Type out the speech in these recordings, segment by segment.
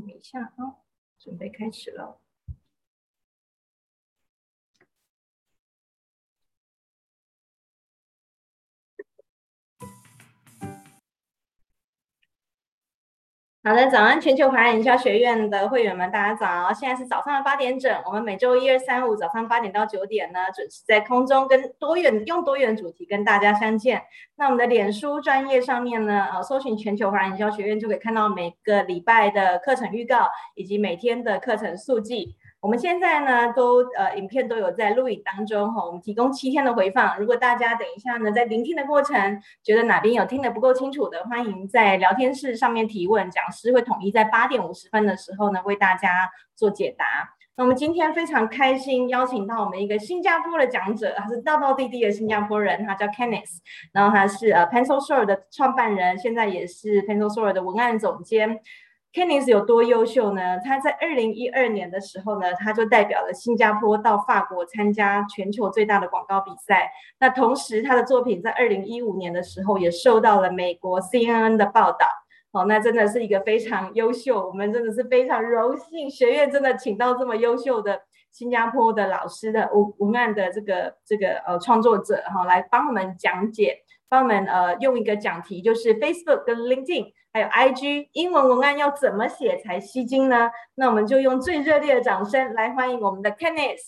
等一下啊，准备开始了。好的，早安，全球华人营销学院的会员们，大家早！现在是早上的八点整，我们每周一、二、三、五早上八点到九点呢，准时在空中跟多元用多元主题跟大家相见。那我们的脸书专业上面呢，呃，搜寻全球华人营销学院就可以看到每个礼拜的课程预告以及每天的课程速记。我们现在呢，都呃，影片都有在录影当中哈，我们提供七天的回放。如果大家等一下呢，在聆听的过程觉得哪边有听得不够清楚的，欢迎在聊天室上面提问，讲师会统一在八点五十分的时候呢，为大家做解答。那我们今天非常开心邀请到我们一个新加坡的讲者，他是道道地地的新加坡人，他叫 Kenneth，然后他是呃 Pencil Store 的创办人，现在也是 Pencil Store 的文案总监。Kenneth 有多优秀呢？他在二零一二年的时候呢，他就代表了新加坡到法国参加全球最大的广告比赛。那同时，他的作品在二零一五年的时候也受到了美国 CNN 的报道。好，那真的是一个非常优秀，我们真的是非常荣幸，学院真的请到这么优秀的新加坡的老师的文文案的这个这个呃创作者哈，来帮我们讲解，帮我们呃用一个讲题，就是 Facebook 跟 LinkedIn。还有 IG 英文文案要怎么写才吸睛呢？那我们就用最热烈的掌声来欢迎我们的 Kenneth。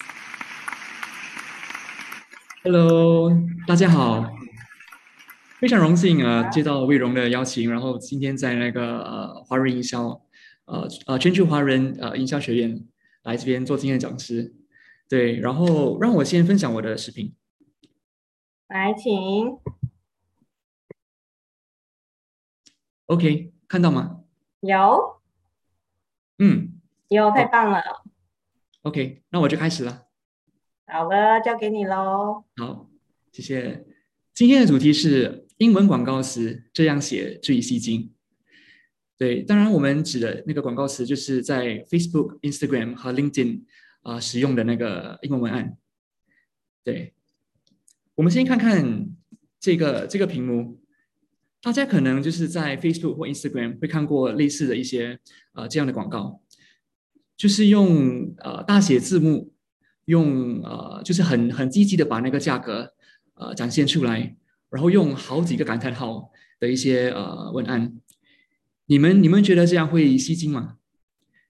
Hello，大家好，非常荣幸啊，接到魏荣的邀请，然后今天在那个呃华人营销，呃呃全球华人呃营销学院来这边做今天的讲师。对，然后让我先分享我的视频。来，请。OK，看到吗？有，嗯，有，太棒了。OK，那我就开始了。好了，交给你喽。好，谢谢。今天的主题是英文广告词这样写最吸睛。对，当然我们指的那个广告词就是在 Facebook、Instagram 和 LinkedIn 啊、呃、使用的那个英文文案。对，我们先看看这个这个屏幕。大家可能就是在 Facebook 或 Instagram 会看过类似的一些呃这样的广告，就是用呃大写字幕，用呃就是很很积极的把那个价格呃展现出来，然后用好几个感叹号的一些呃文案。你们你们觉得这样会吸睛吗？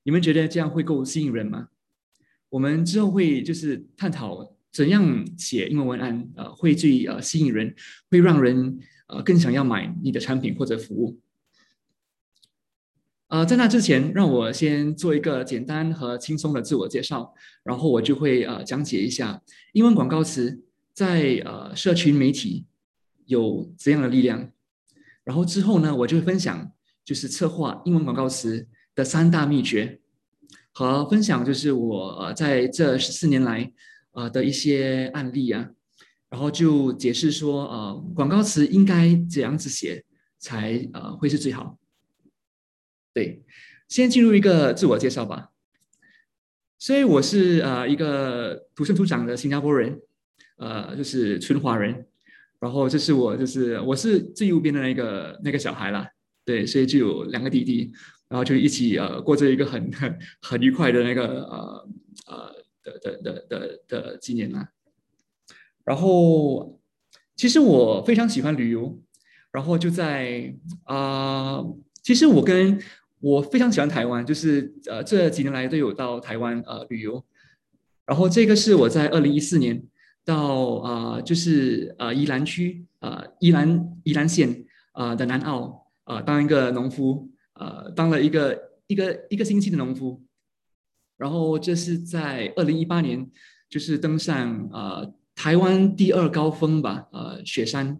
你们觉得这样会够吸引人吗？我们之后会就是探讨怎样写英文文案呃会最呃吸引人，会让人。呃，更想要买你的产品或者服务。呃，在那之前，让我先做一个简单和轻松的自我介绍，然后我就会呃讲解一下英文广告词在呃社群媒体有怎样的力量。然后之后呢，我就会分享就是策划英文广告词的三大秘诀，和分享就是我在这十四年来呃的一些案例啊。然后就解释说，呃，广告词应该怎样子写才呃会是最好。对，先进入一个自我介绍吧。所以我是呃一个土生土长的新加坡人，呃，就是纯华人。然后这是我就是我是最右边的那个那个小孩啦。对，所以就有两个弟弟，然后就一起呃过着一个很很很愉快的那个呃呃的的的的的纪念啦。然后，其实我非常喜欢旅游，然后就在啊、其实我跟我非常喜欢台湾，就是呃这几年来都有到台湾呃旅游。然后这个是我在二零一四年到啊、就是呃宜兰区呃宜兰宜兰县呃的南澳呃当一个农夫呃当了一个一个一个星期的农夫。然后这是在二零一八年，就是登上呃。台湾第二高峰吧，呃，雪山。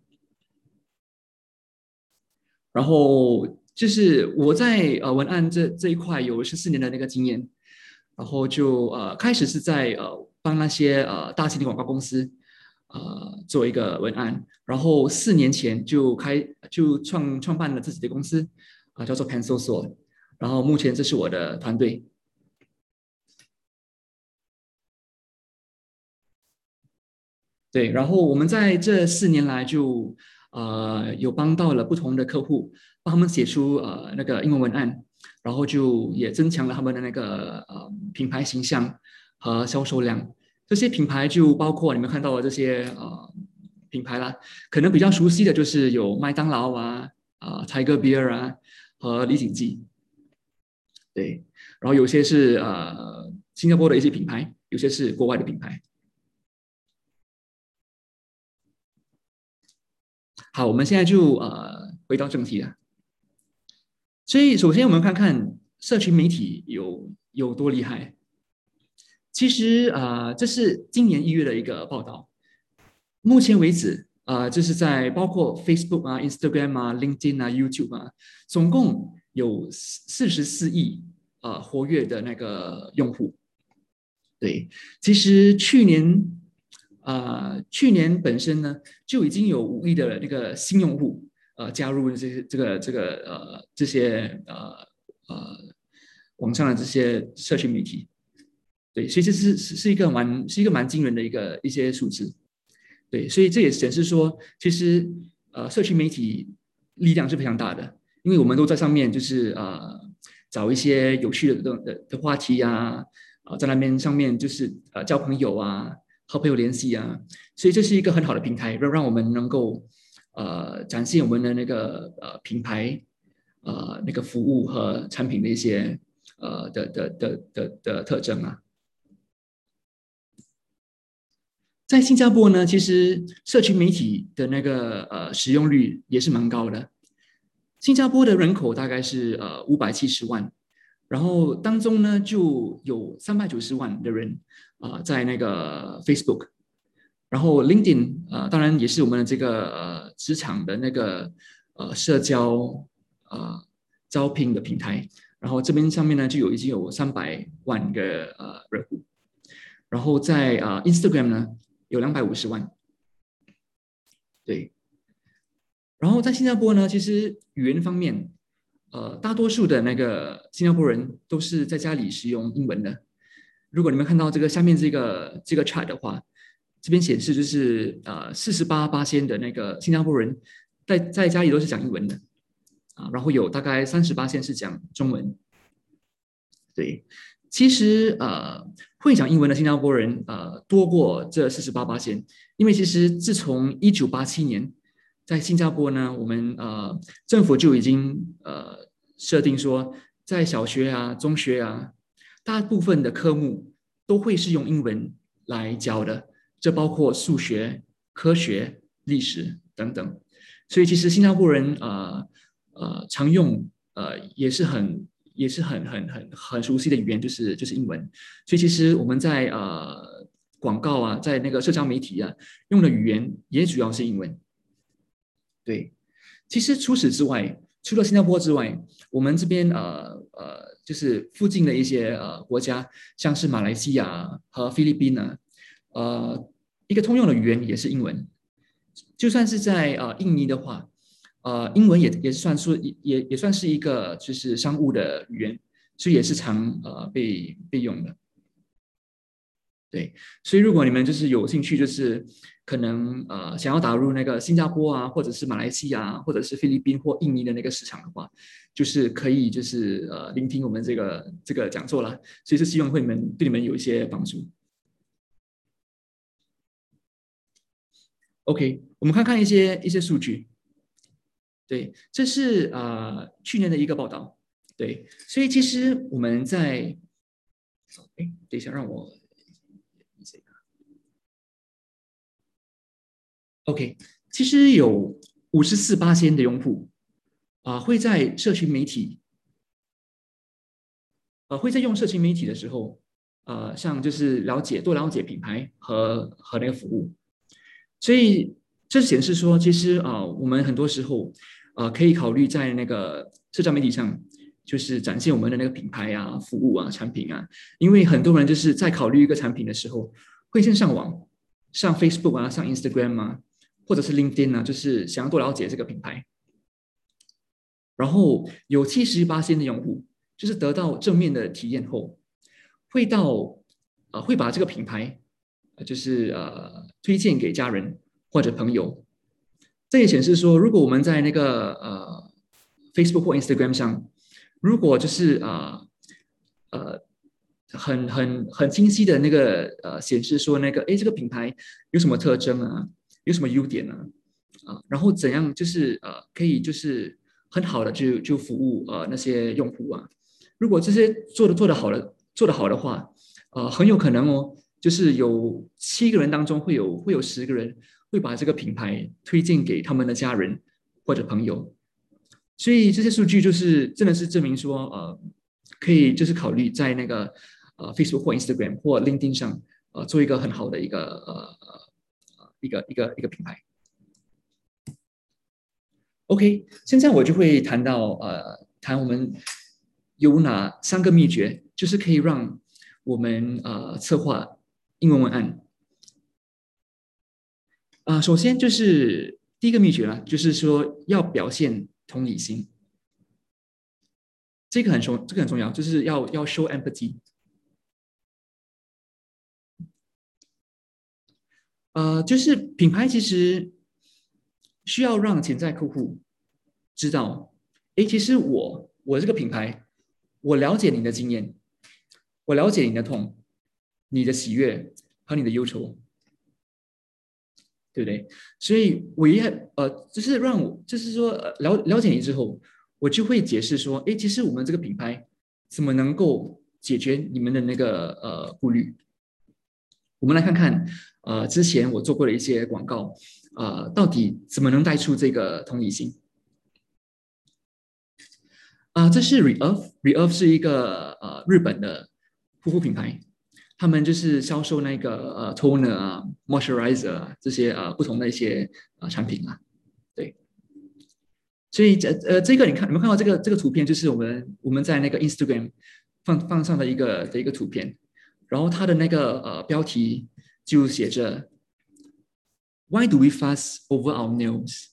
然后就是我在呃文案这这一块有十四年的那个经验，然后就呃开始是在呃帮那些呃大型的广告公司呃做一个文案，然后四年前就开就创创办了自己的公司啊，呃，叫做 Pencil Store，然后目前这是我的团队。对，然后我们在这四年来就呃有帮到了不同的客户，帮他们写出呃那个英文文案，然后就也增强了他们的那个呃品牌形象和销售量。这些品牌就包括你们看到的这些呃品牌啦，可能比较熟悉的就是有麦当劳啊、啊、呃、Tiger Beer 啊和李锦记，对，然后有些是呃新加坡的一些品牌，有些是国外的品牌。好，我们现在就呃回到正题了。所以，首先我们看看社群媒体有有多厉害。其实啊、呃，这是今年一月的一个报道。目前为止啊、就是在包括 Facebook 啊、Instagram 啊、LinkedIn 啊、YouTube 啊，总共有四四十四亿啊、活跃的那个用户。对，其实去年。啊、去年本身呢就已经有五亿的那个新用户，呃，加入这些这个这个呃这些呃呃网上的这些社群媒体，对，所以这是是是一个蛮是一个蛮惊人的一个一些数字，对，所以这也显示说，其实呃社群媒体力量是非常大的，因为我们都在上面就是呃找一些有趣的的的话题呀，啊、在那边上面就是呃交朋友啊。和朋友联系啊，所以这是一个很好的平台，让让我们能够呃展现我们的那个呃品牌呃那个服务和产品的一些呃的的的的的特征啊。在新加坡呢，其实社群媒体的那个呃使用率也是蛮高的。新加坡的人口大概是呃五百七十万。然后当中呢，就有三百九十万的人、呃，在那个 Facebook，然后 LinkedIn 啊、当然也是我们的这个呃职场的那个呃社交呃招聘的平台。然后这边上面呢，就有已经有三百万个呃人户。然后在啊、呃、Instagram 呢，有两百五十万。对。然后在新加坡呢，其实语言方面。呃，大多数的那个新加坡人都是在家里使用英文的。如果你们看到这个下面这个这个 chart 的话，这边显示就是呃四十八八仙的那个新加坡人在在家里都是讲英文的啊，然后有大概三十八仙是讲中文。对，其实呃会讲英文的新加坡人呃多过这四十八八仙，因为其实自从一九八七年。在新加坡呢，我们呃政府就已经呃设定说，在小学啊、中学啊，大部分的科目都会是用英文来教的，这包括数学、科学、历史等等。所以其实新加坡人呃呃常用呃也是很也是很很很很熟悉的语言，就是就是英文。所以其实我们在呃广告啊，在那个社交媒体啊用的语言也主要是英文。对，其实除此之外，除了新加坡之外，我们这边呃呃，就是附近的一些呃国家，像是马来西亚和菲律宾呢，呃，一个通用的语言也是英文。就算是在呃印尼的话，呃，英文也也算是也也算是一个就是商务的语言，所以也是常呃被被用的。对，所以如果你们就是有兴趣，就是可能呃想要打入那个新加坡啊，或者是马来西亚，或者是菲律宾或印尼的那个市场的话，就是可以就是呃聆听我们这个这个讲座啦。所以是希望会你们对你们有一些帮助。OK，我们看看一些一些数据。对，这是呃去年的一个报道。对，所以其实我们在，哎，等一下让我。OK，其实有五十四八千的用户啊，会在社群媒体，呃，会在用社群媒体的时候，呃，像就是了解多了解品牌和和那个服务，所以这显示说，其实啊，我们很多时候啊，可以考虑在那个社交媒体上，就是展现我们的那个品牌啊、服务啊、产品啊，因为很多人就是在考虑一个产品的时候，会先上网，上 Facebook 啊，上 Instagram 啊。或者是 LinkedIn 呢，就是想要多了解这个品牌，然后有七十八巴仙的用户，就是得到正面的体验后，会到呃会把这个品牌，就是呃推荐给家人或者朋友。这也显示说，如果我们在那个呃 Facebook 或 Instagram 上，如果就是啊呃，呃很很很清晰的那个呃显示说那个哎这个品牌有什么特征啊，有什么优点呢啊，然后怎样就是呃可以就是很好的就就服务呃那些用户啊，如果这些做的做的好的做的好的话，呃很有可能哦，就是有七个人当中会有会有十个人会把这个品牌推荐给他们的家人或者朋友。所以这些数据就是真的是证明说，呃，可以就是考虑在那个呃 Facebook 或 Instagram 或 LinkedIn 上，呃，做一个很好的一个呃一个一个一个品牌。OK，现在我就会谈到呃谈我们有哪三个秘诀，就是可以让我们呃策划英文文案。啊、首先就是第一个秘诀啦，就是说要表现。同理心，这个很重，这个很重要，就是要要 show empathy。呃，就是品牌其实需要让潜在客户知道，哎，其实我我这个品牌，我了解你的经验，我了解你的痛，你的喜悦和你的忧愁。对不对？所以我也呃，就是让我，就是说了了解你之后，我就会解释说，哎，其实我们这个品牌怎么能够解决你们的那个呃顾虑？我们来看看，呃，之前我做过的一些广告，呃，到底怎么能带出这个同理心？啊、这是 Rev，Rev 是一个呃日本的护肤品牌。他们就是销售那个呃 toner 啊，moisturizer 这些呃不同的一些呃产品啊，对。所以这呃这个你看，你们看到这个这个图片，就是我们我们在那个 Instagram 放放上的一个的一个图片，然后它的那个呃标题就写着 Why do we fuss over our nails,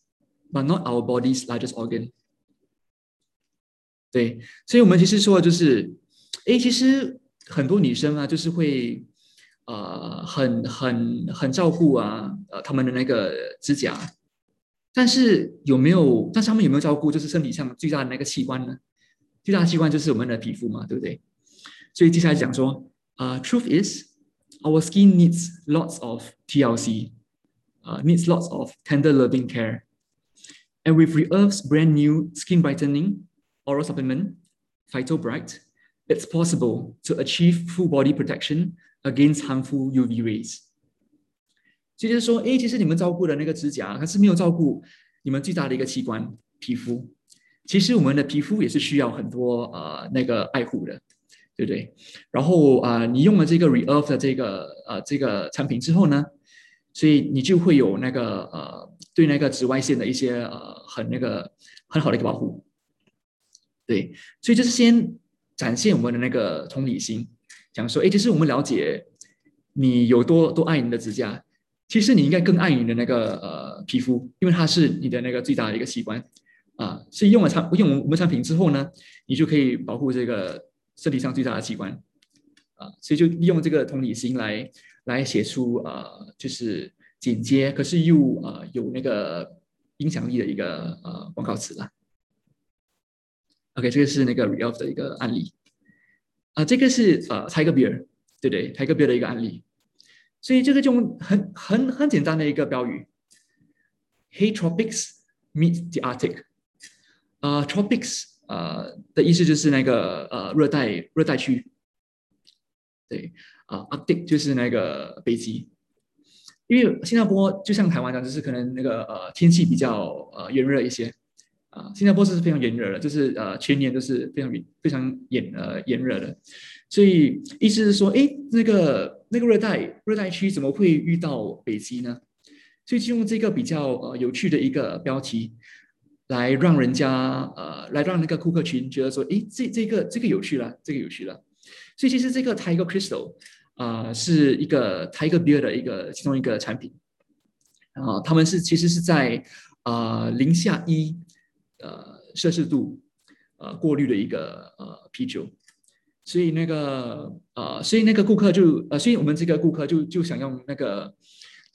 but not our body's largest organ？对，所以我们其实说的就是，哎，其实。很多女生啊，就是会，呃，很很很照顾啊，呃，他们的那个指甲，但是有没有？但是他们有没有照顾？就是身体上最大的那个器官呢？最大的器官就是我们的皮肤嘛，对不对？所以接下来讲说，啊，呃，Truth is, our skin needs lots of TLC, 呃，needs lots of tender loving care, and with Reve's brand new skin brightening oral supplement, Phyto Bright. It's possible to achieve full body protection against harmful UV rays。所以就是说，哎，其实你们照顾的那个指甲，它是没有照顾你们最大的一个器官——皮肤。其实我们的皮肤也是需要很多呃那个爱护的， 对不对？然后啊、你用了这个 Rev 的这个呃这个产品之后呢，所以你就会有那个呃对那个紫外线的一些呃很那个很好的一个保护。对，所以就是先。展现我们的那个同理心，讲说，哎，其实我们了解你有多多爱你的指甲，其实你应该更爱你的那个呃皮肤，因为它是你的那个最大的一个器官啊。所以用了产用我们产品之后呢，你就可以保护这个身体上最大的器官啊。所以就利用这个同理心来来写出啊，就是简洁可是又啊有那个影响力的一个呃广告词了。OK，这个是那个 Real 的一个案例，啊、这个是呃 Tiger Beer，对不对？Tiger Beer 的一个案例，所以这个就很很很简单的一个标语，Hey Tropics meet the Arctic，啊、呃、Tropics、呃、的意思就是那个呃热带热带区，对，啊、呃、Arctic 就是那个北极，因为新加坡就像台湾讲，就是可能那个呃天气比较呃炎热一些。啊，新加坡是非常炎热的，就是呃全年都是非常非常炎呃炎热的，所以意思是说，哎，那个那个热带热带区怎么会遇到北极呢？所以就用这个比较呃有趣的一个标题，来让人家呃来让那个顾客群觉得说，哎，这这个这个有趣了，这个有趣了。所以其实这个 Tiger Crystal 啊、呃、是一个 Tiger Beer 的一个其中一个产品，啊，他们是其实是在啊零下一。呃，摄氏度，呃，过滤的一个呃啤酒，所以那个呃，所以那个顾客就呃，所以我们这个顾客就就想用那个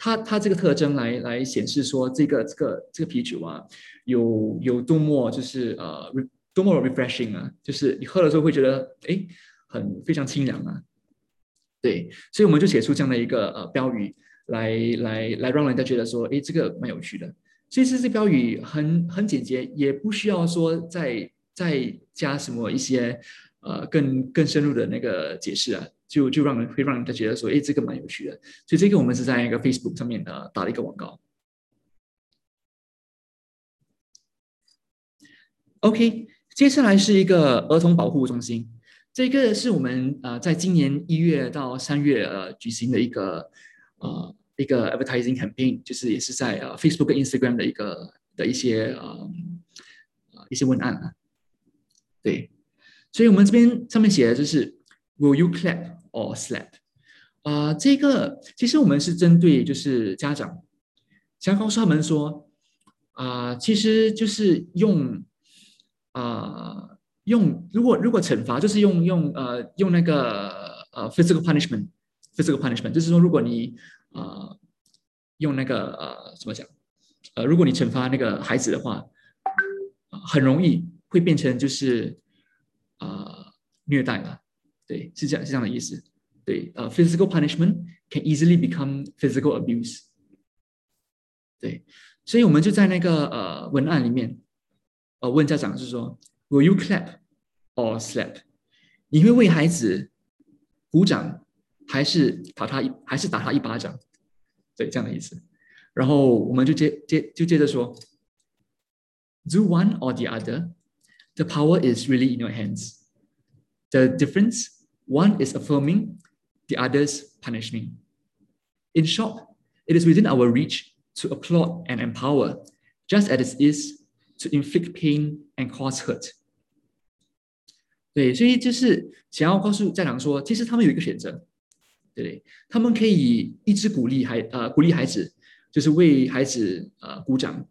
他他这个特征来来显示说这个这个这个啤酒啊，有有多么就是呃多么 refreshing 啊！就是你喝了之后会觉得，哎，很非常清凉啊。对，所以我们就写出这样的一个呃标语来，来来让人家觉得说，哎，这个蛮有趣的。所以这这标语很很简洁，也不需要说再再加什么一些呃更更深入的那个解释啊，就就让人会让人家觉得说，哎，这个蛮有趣的。所以这个我们是在一个 Facebook 上面的打了一个广告。OK，接下来是一个儿童保护中心，这个是我们呃在今年一月到三月呃举行的一个呃一个 advertising campaign，就是也是在呃 Facebook Instagram 的一个的一些呃一些文案啊，对，所以我们这边上面写的就是 Will you clap or slap？啊、这个其实我们是针对就是家长，想告诉他们说啊、其实就是用。啊、用如果如果惩罚就是用用呃用那个呃 physical punishment，physical punishment 就是说如果你呃用那个呃怎么讲呃如果你惩罚那个孩子的话，很容易会变成就是啊、呃、虐待了，对，是这样是这样的意思，对，呃 physical punishment can easily become physical abuse，对，所以我们就在那个呃文案里面。呃，问家长是说，Will you clap or slap？你会为孩子鼓掌，还是打他一，还是打他一巴掌？对，这样的意思。然后我们就接接就接着说，Do one or the other. The power is really in your hands. The difference, one is affirming, the others punishing. In short, it is within our reach to applaud and empower, just as it is. To inflict pain and cause hurt。对，所以就是想要告诉家长说，其实他们有一个选择，对不对？他们可以一直鼓励孩呃鼓励孩子，就是为孩子呃鼓掌。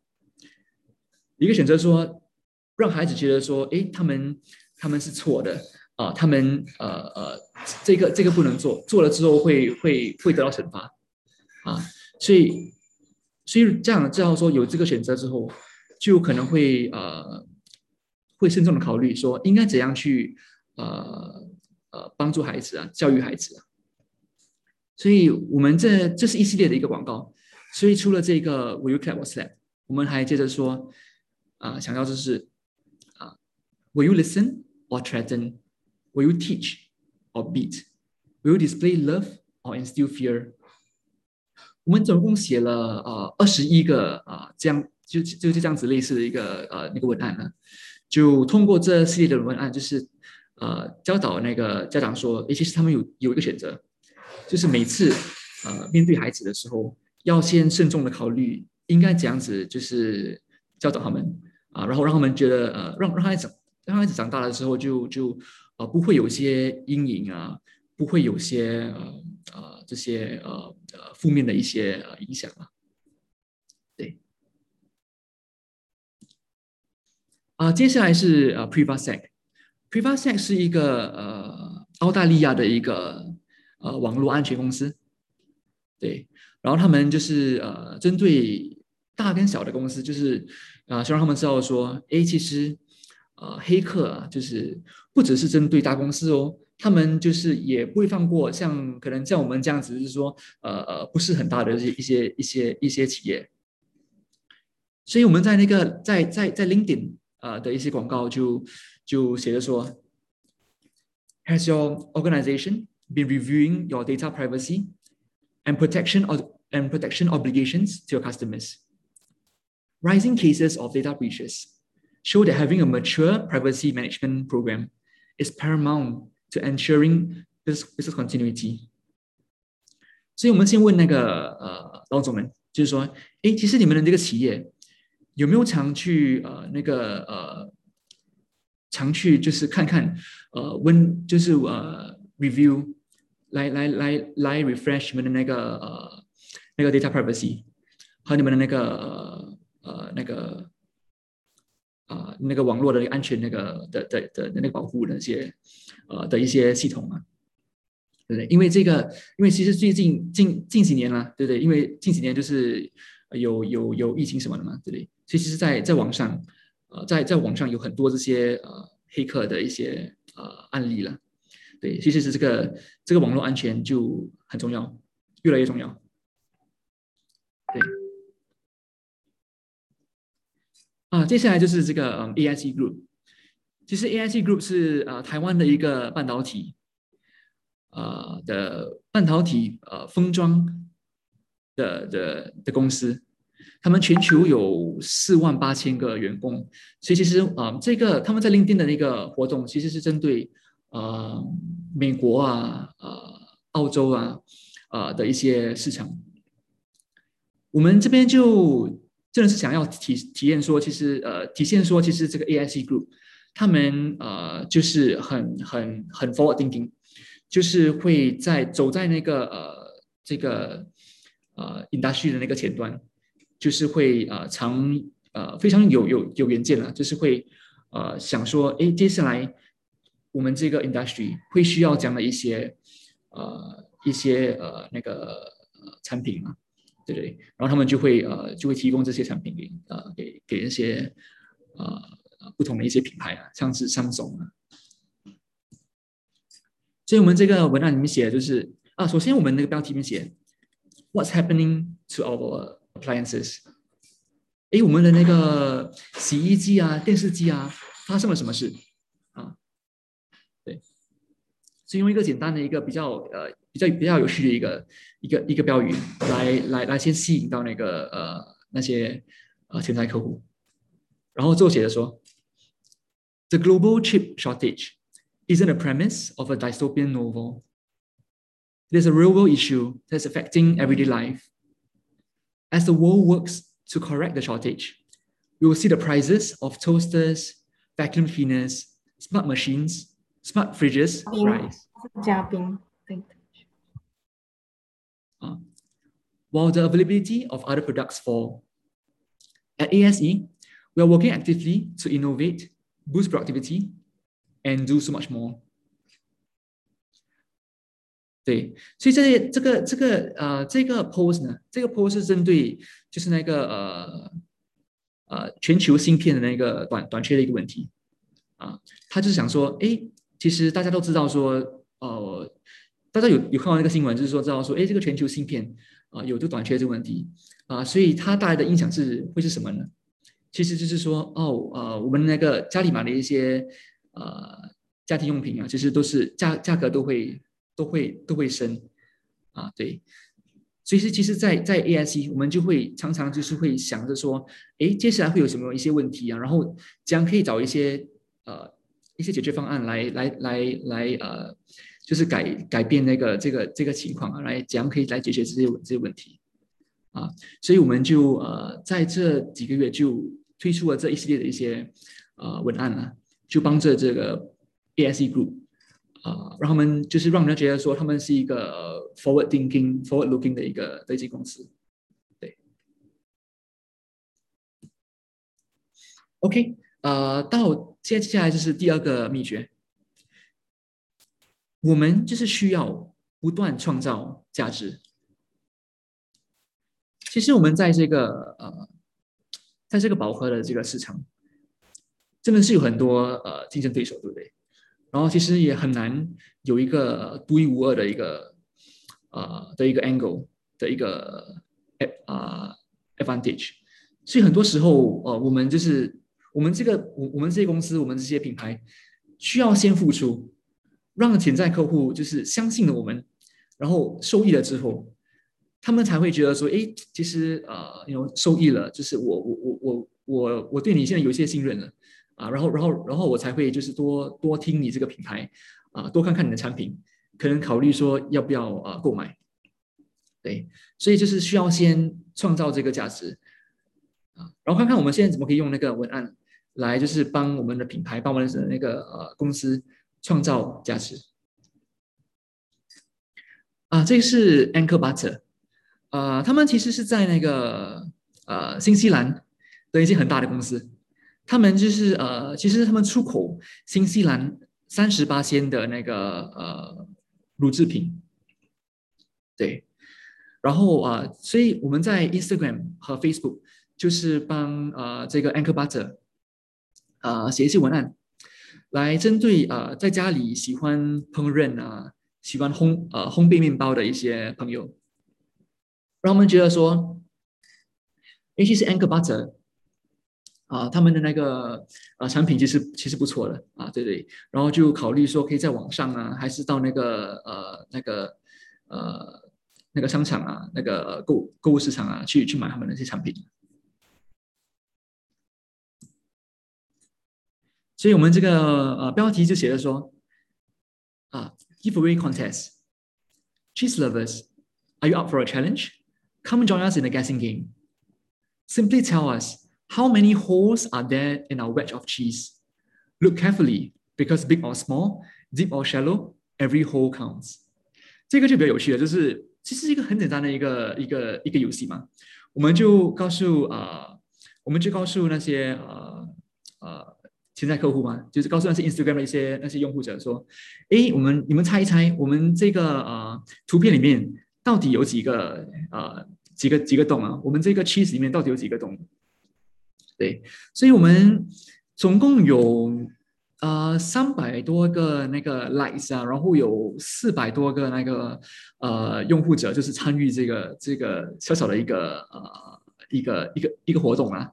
一个选择说，让孩子觉得说，哎，他们他们是错的 啊、他们呃呃这个这个不能做，做了之后会会会得到惩罚啊。所以所以这样知道说有这个选择之后。就可能会呃，会慎重的考虑说应该怎样去呃呃帮助孩子啊，教育孩子啊。所以我们这这是一系列的一个广告。所以除了这个 Will you clap or slap，我们还接着说啊、呃，想要就是啊，Will you listen or threaten？Will you teach or beat？Will you display love or instill fear？我们总共写了呃二十一个啊、这样。就就是这样子类似的一个呃那个文案呢，就通过这系列的文案，就是呃教导那个家长说，诶，其实他们有有一个选择，就是每次呃面对孩子的时候，要先慎重的考虑应该怎样子，就是教导他们啊，然后让他们觉得呃让让孩子长让孩子长大了之后就就呃不会有些阴影啊，不会有些呃呃这些呃呃负面的一些呃影响啊。对。啊、接下来是呃 Privasec，Privasec 是一个呃澳大利亚的一个呃网络安全公司，对，然后他们就是呃针对大跟小的公司，就是啊、呃，希望他们知道说，哎，其实呃黑客啊，就是不只是针对大公司哦，他们就是也不会放过像可能像我们这样子，就是说呃呃不是很大的一些一些一些一些企业，所以我们在那个在在在 LinkedIn。呃的一些广告就就写着说，Has your organization been reviewing your data privacy and protection of and protection obligations to your customers? Rising cases of data breaches show that having a mature privacy management program is paramount to ensuring business business continuity. 所以我们先问那个呃老总们，就是说，哎，其实你们的这个企业。有没有常去呃那个呃常去就是看看呃温就是呃 review 来来来来 refresh 你们的那个呃那个 data privacy 和你们的那个呃，呃那个啊、 呃、那个网络的安全那个的的的的那个保护那些呃的一些系统啊，对不对？因为这个因为其实最近近近几年了，对不对？因为近几年就是有有有疫情什么的嘛，对不对？其实，在在网上，呃，在在网上有很多这些呃黑客的一些呃案例了。对，其实是这个这个网络安全就很重要，越来越重要。对。啊，接下来就是这个嗯 AIC Group。其实 AIC Group 是呃台湾的一个半导体，呃的半导体呃封装的的的公司，他们全球有四万八千个员工，所以其实啊、这个他们在 LinkedIn 的那个活动其实是针对呃美国啊呃澳洲啊呃的一些市场，我们这边就真的是想要体体验说，其实呃体现说，其实这个 AIC Group。他们呃，就是很很很 forward thinking，就是会在走在那个呃这个呃 industry 的那个前端，就是会呃常呃非常有有有远见了，就是会呃想说，哎，接下来我们这个 industry 会需要这样的一些呃一些呃那个呃产品嘛，对对？然后他们就会呃就会提供这些产品给呃给给一些呃。不同的一些品牌啊，像是 Samsung 啊，所以我们这个文案里面写的就是啊，首先我们那个标题里面写 What's happening to our appliances？哎，我们的那个洗衣机啊、电视机啊，发生了什么事啊？对，是用一个简单的一个比较呃比较比较有趣的一个一个一个标语来来来先吸引到那个呃那些呃潜在客户，然后最后写的说。The global chip shortage isn't a premise of a dystopian novel. It is a real-world issue that's affecting everyday life. As the world works to correct the shortage, we will see the prices of toasters, vacuum cleaners, smart machines, smart fridges rise. Uh, while the availability of other products fall. At ASE, we are working actively to innovate boost productivity and do so much more。对，所以这些这个这个呃这个 post 呢，这个 post 是针对就是那个呃呃全球芯片的那个短短缺的一个问题啊，他就是想说，哎，其实大家都知道说，呃，大家有有看到那个新闻，就是说知道说，哎，这个全球芯片 啊有这短缺这个问题啊，所以它带来的影响是会是什么呢？其实就是说，哦，呃，我们那个家里买的一些呃家庭用品啊，其实都是价价格都会都会都会升啊，对。所以是其实在，在在 AIC，我们就会常常就是会想着说，哎，接下来会有什么一些问题啊？然后将可以找一些呃一些解决方案来来来来呃，就是改改变那个这个这个情况啊，来怎样可以来解决这些这些问题啊？所以我们就呃在这几个月就。推出了这一系列的一些呃文案啊，就帮着这个 A S E Group 啊、让他们就是让人觉得说他们是一个 forward thinking、forward looking 的一个飞机公司。对，OK，呃，到接接下来就是第二个秘诀，我们就是需要不断创造价值。其实我们在这个呃。在这个饱和的这个市场，真的是有很多呃竞争对手，对不对？然后其实也很难有一个独一无二的一个呃的一个 angle 的一个呃 advantage。所以很多时候呃，我们就是我们这个我我们这些公司，我们这些品牌需要先付出，让潜在客户就是相信了我们，然后受益了之后。他们才会觉得说，哎，其实呃，有受益了，就是我我我我我我对你现在有一些信任了啊，然后然后然后我才会就是多多听你这个品牌啊，多看看你的产品，可能考虑说要不要呃购买，对，所以就是需要先创造这个价值啊，然后看看我们现在怎么可以用那个文案来就是帮我们的品牌，帮我们的那个呃公司创造价值。啊，这个是 Anchor Butter。呃，他们其实是在那个呃新西兰的一些很大的公司，他们就是呃，其实他们出口新西兰三十八仙的那个呃乳制品，对，然后啊、所以我们在 Instagram 和 Facebook 就是帮呃这个 Anchor Butter 呃写一些文案，来针对呃在家里喜欢烹饪啊，喜欢烘呃烘焙面包的一些朋友，让我们觉得说，尤其是 Anchor Butter 啊，他们的那个呃产品其实其实不错的啊，对对，然后就考虑说可以在网上啊，还是到那个呃那个呃那个商场啊，那个购购物市场啊，去去买他们那些产品。所以我们这个呃标题就写着说啊，giveaway contest，cheese lovers，are you up for a challenge？Come join us in a guessing game. Simply tell us how many holes are there in our wedge of cheese. Look carefully, because big or small, deep or shallow, every hole counts. 这个就比较有趣了，就是其实是一个很简单的一个一个一个游戏嘛。我们就告诉啊、呃，我们就告诉那些呃呃。 潜在客户嘛，就是告诉那些 Instagram 的一些那些用户者说，诶，我们你们猜一猜，我们这个呃图片里面到底有几个呃几个几个洞啊？我们这个 cheese 里面到底有几个洞？对，所以我们总共有呃三百多个那个 likes 啊，然后有四百多个那个呃用户者，就是参与这个这个小小的一个呃一个一个一个活动啊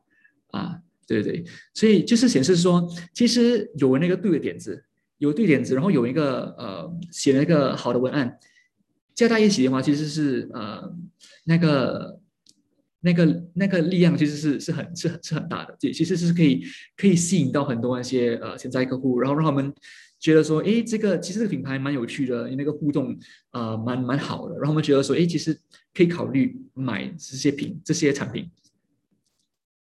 啊。对对，所以就是显示说，其实有那个对的点子，有对点子，然后有一个呃写了一个好的文案，加在一起的话，其实是呃那个那个那个力量其实是是很是很是很大的，对，其实是可以可以吸引到很多那些呃潜在客户，然后让他们觉得说，哎，这个其实这个品牌蛮有趣的，那个互动呃蛮蛮好的，然后他们觉得说，哎，其实可以考虑买这些品这些产品，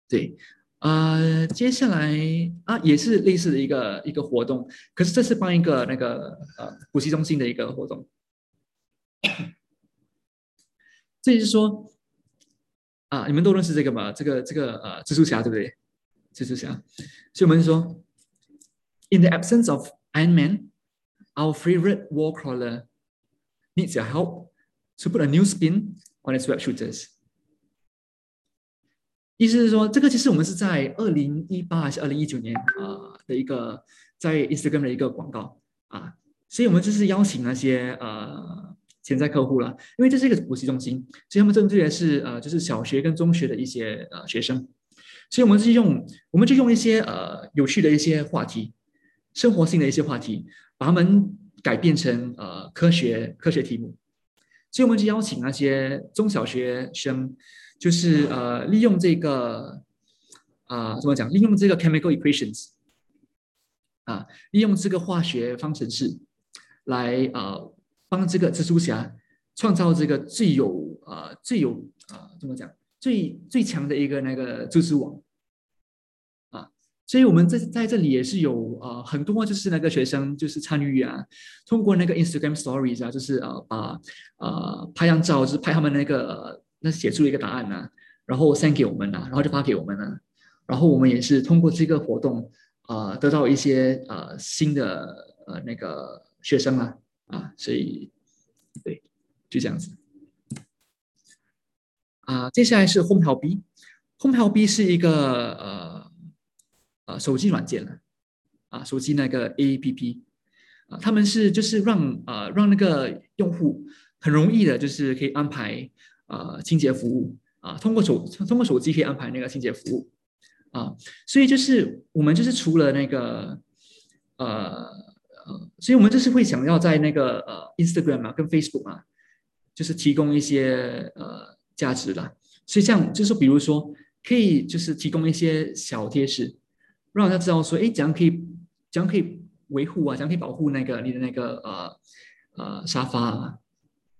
对。呃，接下来啊，也是类似的一个一个活动，可是这是帮一个那个呃补习中心的一个活动。这就是说啊，你们都认识这个吗？这个这个呃蜘蛛侠对不对？蜘蛛侠，所以我们说，In the absence of Iron Man, our favorite wall crawler needs your help to put a new spin on its web shooters. 意思是说，这个其实我们是在二零一八还是二零一九年啊、呃、的一个在 Instagram 的一个广告啊，所以我们就是邀请那些呃潜在客户了，因为这是一个补习中心，所以他们针对的是呃就是小学跟中学的一些呃学生，所以我们是用我们就用一些呃有趣的一些话题，生活性的一些话题，把他们改变成呃科学科学题目，所以我们就邀请那些中小学生。就是呃，利用这个啊、怎么讲？利用这个 chemical equations 啊，利用这个化学方程式来呃，帮这个蜘蛛侠创造这个最有呃最有啊、怎么讲？最最强的一个那个蛛丝网啊。所以我们在在这里也是有呃很多就是那个学生就是参与啊，通过那个 Instagram Stories 啊，就是呃把呃拍张照，就是拍他们那个。那写出一个答案呢、然后 send 给我们呢、然后就发给我们呢、然后我们也是通过这个活动啊、得到一些呃新的呃那个学生啊啊，所以对，就这样子。啊，接下来是 Home Help B，Home Help B 是一个呃呃手机软件了啊，手机那个 APP 啊，他们是就是让呃让那个用户很容易的，就是可以安排。呃，清洁服务啊，通过手通过手机可以安排那个清洁服务啊，所以就是我们就是除了那个呃呃，所以我们就是会想要在那个呃 Instagram 啊跟 Facebook 啊，就是提供一些呃价值啦。所以这样就是比如说可以就是提供一些小贴士，让大家知道说，哎，怎样可以怎样可以维护啊，怎样可以保护那个你的那个呃呃沙发啊。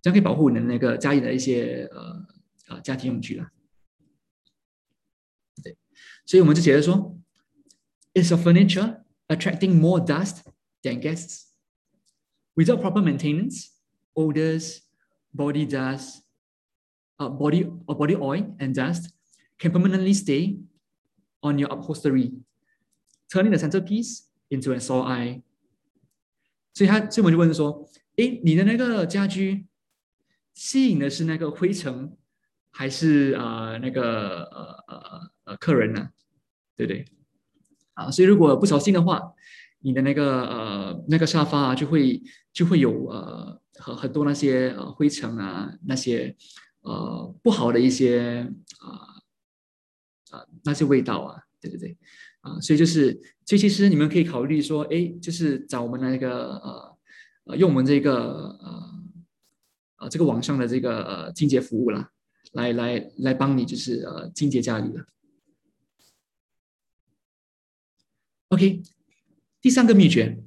将可以保护你的那个家里的一些呃呃家庭用具了，对，所以我们就觉得说，Is your furniture attracting more dust than guests? Without proper maintenance, odors, body dust, uh, body or body oil and dust can permanently stay on your upholstery, turning the centerpiece into a sore eye. 所以他，所以我们就问说，诶，你的那个家居？ 吸引的是那个灰尘，还是啊、那个呃呃呃客人呢？对不对？啊，所以如果不小心的话，你的那个呃那个沙发啊就会就会有呃很很多那些呃灰尘啊那些呃不好的一些啊啊、那些味道啊，对对对，啊，所以就是所以其实你们可以考虑说，哎，就是找我们那个呃用我们这个呃这个网上的这个呃清洁服务啦，来来来帮你就是呃清洁家里的。OK，第三个秘诀，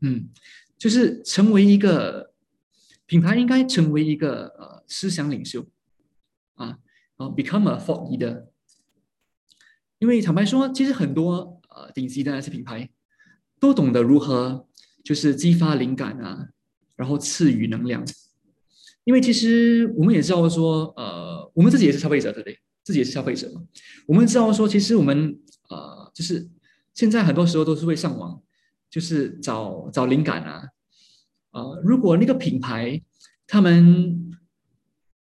嗯，就是成为一个品牌，应该成为一个呃思想领袖啊，啊，become a thought leader。因为坦白说，其实很多呃顶级的那些品牌都懂得如何就是激发灵感啊，然后赐予能量。因为其实我们也知道说，呃，我们自己也是消费者，对不对？自己也是消费者嘛，我们知道说，其实我们呃。就是现在很多时候都是会上网，就是找找灵感啊，呃，如果那个品牌他们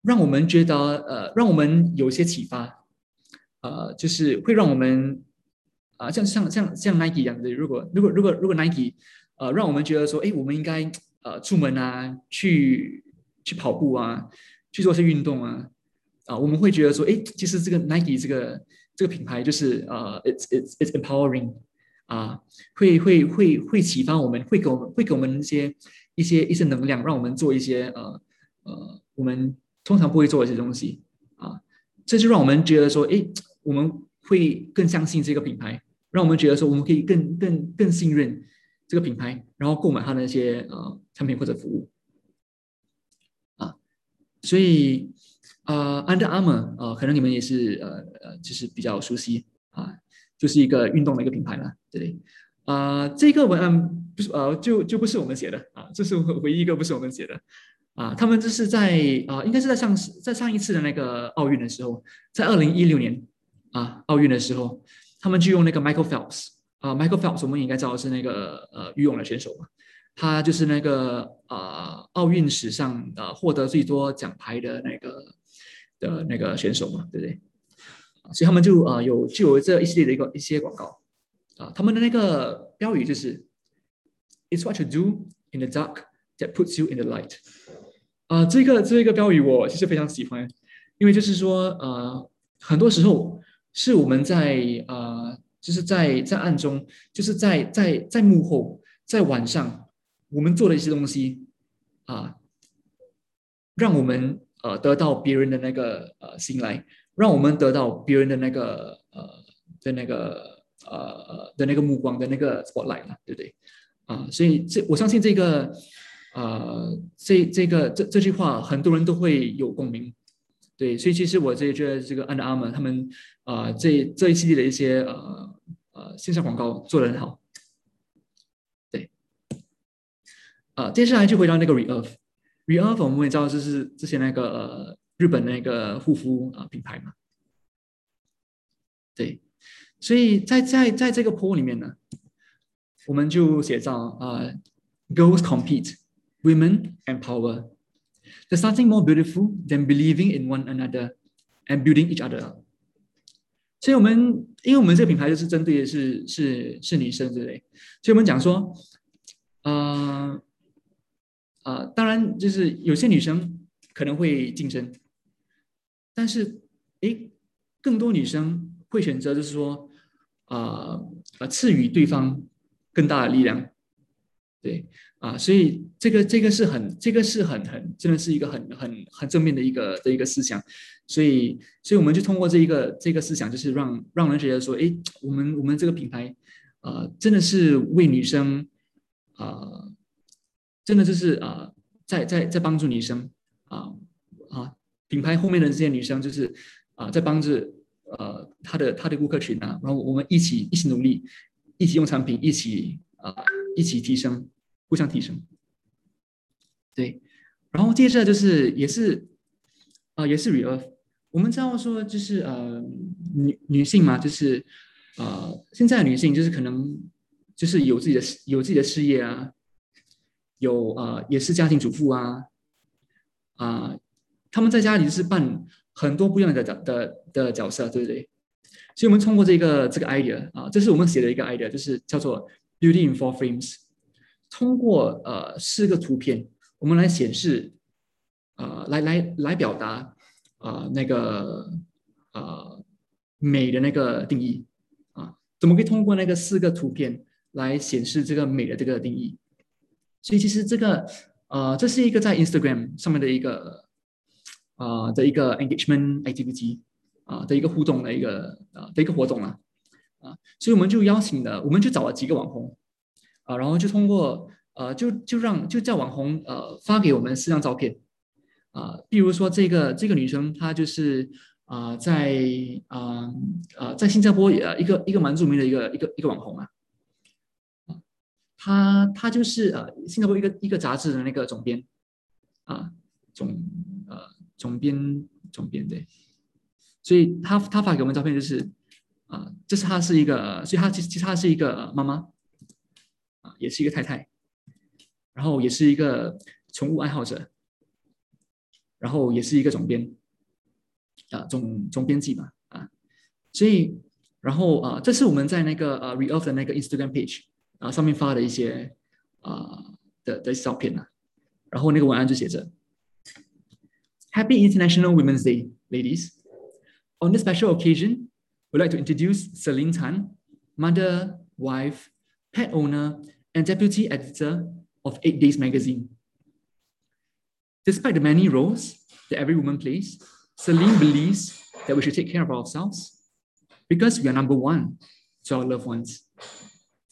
让我们觉得呃，让我们有一些启发，呃，就是会让我们啊、像像像像 Nike 一样的，如果如果如果如果 Nike 呃，让我们觉得说，哎，我们应该呃出门啊，去去跑步啊，去做些运动啊，啊、我们会觉得说，哎，其实这个 Nike 这个。这个品牌就是呃、，it's it's it's empowering，啊、会会会会启发我们，会给我们会给我们一些一些一些能量，让我们做一些呃呃我们通常不会做的一些东西啊这就让我们觉得说，哎，我们会更相信这个品牌，让我们觉得说我们可以更更更信任这个品牌，然后购买它的那些呃产品或者服务，啊、所以。呃、，Under Armour，呃，可能你们也是呃呃，就是比较熟悉啊，就是一个运动的一个品牌了，对不对？啊、这个文案不是呃，就就不是我们写的啊，这是唯一一个不是我们写的啊。他们这是在啊、应该是在上在上一次的那个奥运的时候，在二零一六年啊奥运的时候，他们就用那个 Michael Phelps 啊，Michael Phelps 我们应该知道是那个呃游泳的选手嘛，他就是那个呃奥运史上呃获得最多奖牌的那个。的那个选手嘛，对不对？所以他们就啊、有就有这一系列的一个一些广告啊，他们的那个标语就是，It's what you do in the dark that puts you in the light。啊，这个这个标语我其实非常喜欢，因为就是说呃，很多时候是我们在呃，就是在在暗中，就是在在在幕后，在晚上，我们做的一些东西啊，让我们。呃，得到别人的那个呃信赖，让我们得到别人的那个呃的那个呃的那个目光的那个 spotlight 了，对不对？啊、所以这我相信这个呃这这个这这句话很多人都会有共鸣，对，所以其实我这觉得这个 Under Armour 他们啊、这这一系列的一些呃呃线上广告做得很好，对，呃，接下来就回到那个 Reserve。Revolve 我们也知道，这是之前那个呃日本那个护肤啊品牌嘛，对，所以在在在这个 p o 里面呢，我们就写上啊、呃、，Girls compete, women empower. There's nothing more beautiful than believing in one another and building each other. 所以我们因为我们这个品牌就是针对的是是是女生，对不对？所以我们讲说，呃。啊、当然就是有些女生可能会竞争，但是，诶，更多女生会选择就是说，啊、呃，呃，赐予对方更大的力量，对，啊、所以这个这个是很，这个是很很，真的是一个很很很正面的一个的一个思想，所以，所以我们就通过这一个这个思想，就是让让人觉得说，诶，我们我们这个品牌，呃，真的是为女生，啊、呃。真的就是啊、呃，在在在帮助女生啊啊，品牌后面的这些女生就是啊，在帮助呃她的她的顾客群啊，然后我们一起一起努力，一起用产品，一起啊一起提升，互相提升。对，然后接着就是也是啊也是 Reserve，我们知道说就是呃女女性嘛，就是呃现在的女性就是可能就是有自己的有自己的事业啊。有啊、呃，也是家庭主妇啊，啊、呃，他们在家里是扮很多不一样的角的的角色，对不对？所以我们通过这个这个 idea 啊，这是我们写的一个 idea，就是叫做 Beauty in Four Frames。通过呃四个图片，我们来显示，呃，来来来表达啊、呃、那个呃美的那个定义啊，怎么可以通过那个四个图片来显示这个美的这个定义？所以其实这个呃这是一个在 Instagram 上面的一个啊、的一个 engagement activity 啊、的一个互动的一个啊、的一个活动啊啊，所以我们就邀请了，我们就找了几个网红。啊，然后就通过呃，就就让就叫网红呃发给我们四张照片，啊，比如说这个这个女生她就是啊、在啊啊在新加坡呃一个一个蛮著名的一个一个一个网红啊，啊，她她就是呃新加坡一个一个杂志的那个总编，啊总呃总编总编对，所以她她发给我们照片就是啊，这是她是一个，所以她其实其实她是一个妈妈。也是一个太太，然后也是一个宠物爱好者，然后也是一个总编，啊，总总编辑嘛，啊，所以，然后啊，这是我们在那个呃 Reoff 的那个 Instagram page 啊上面发的一些啊的的照片呐，然后那个文案就写着：Happy International Women's Day, ladies. On this special occasion, we'd like to introduce Celine Tan, mother, wife, pet owner. and deputy editor of Eight Days Magazine. Despite the many roles that every woman plays, Celine believes that we should take care of ourselves because we are number one to our loved ones.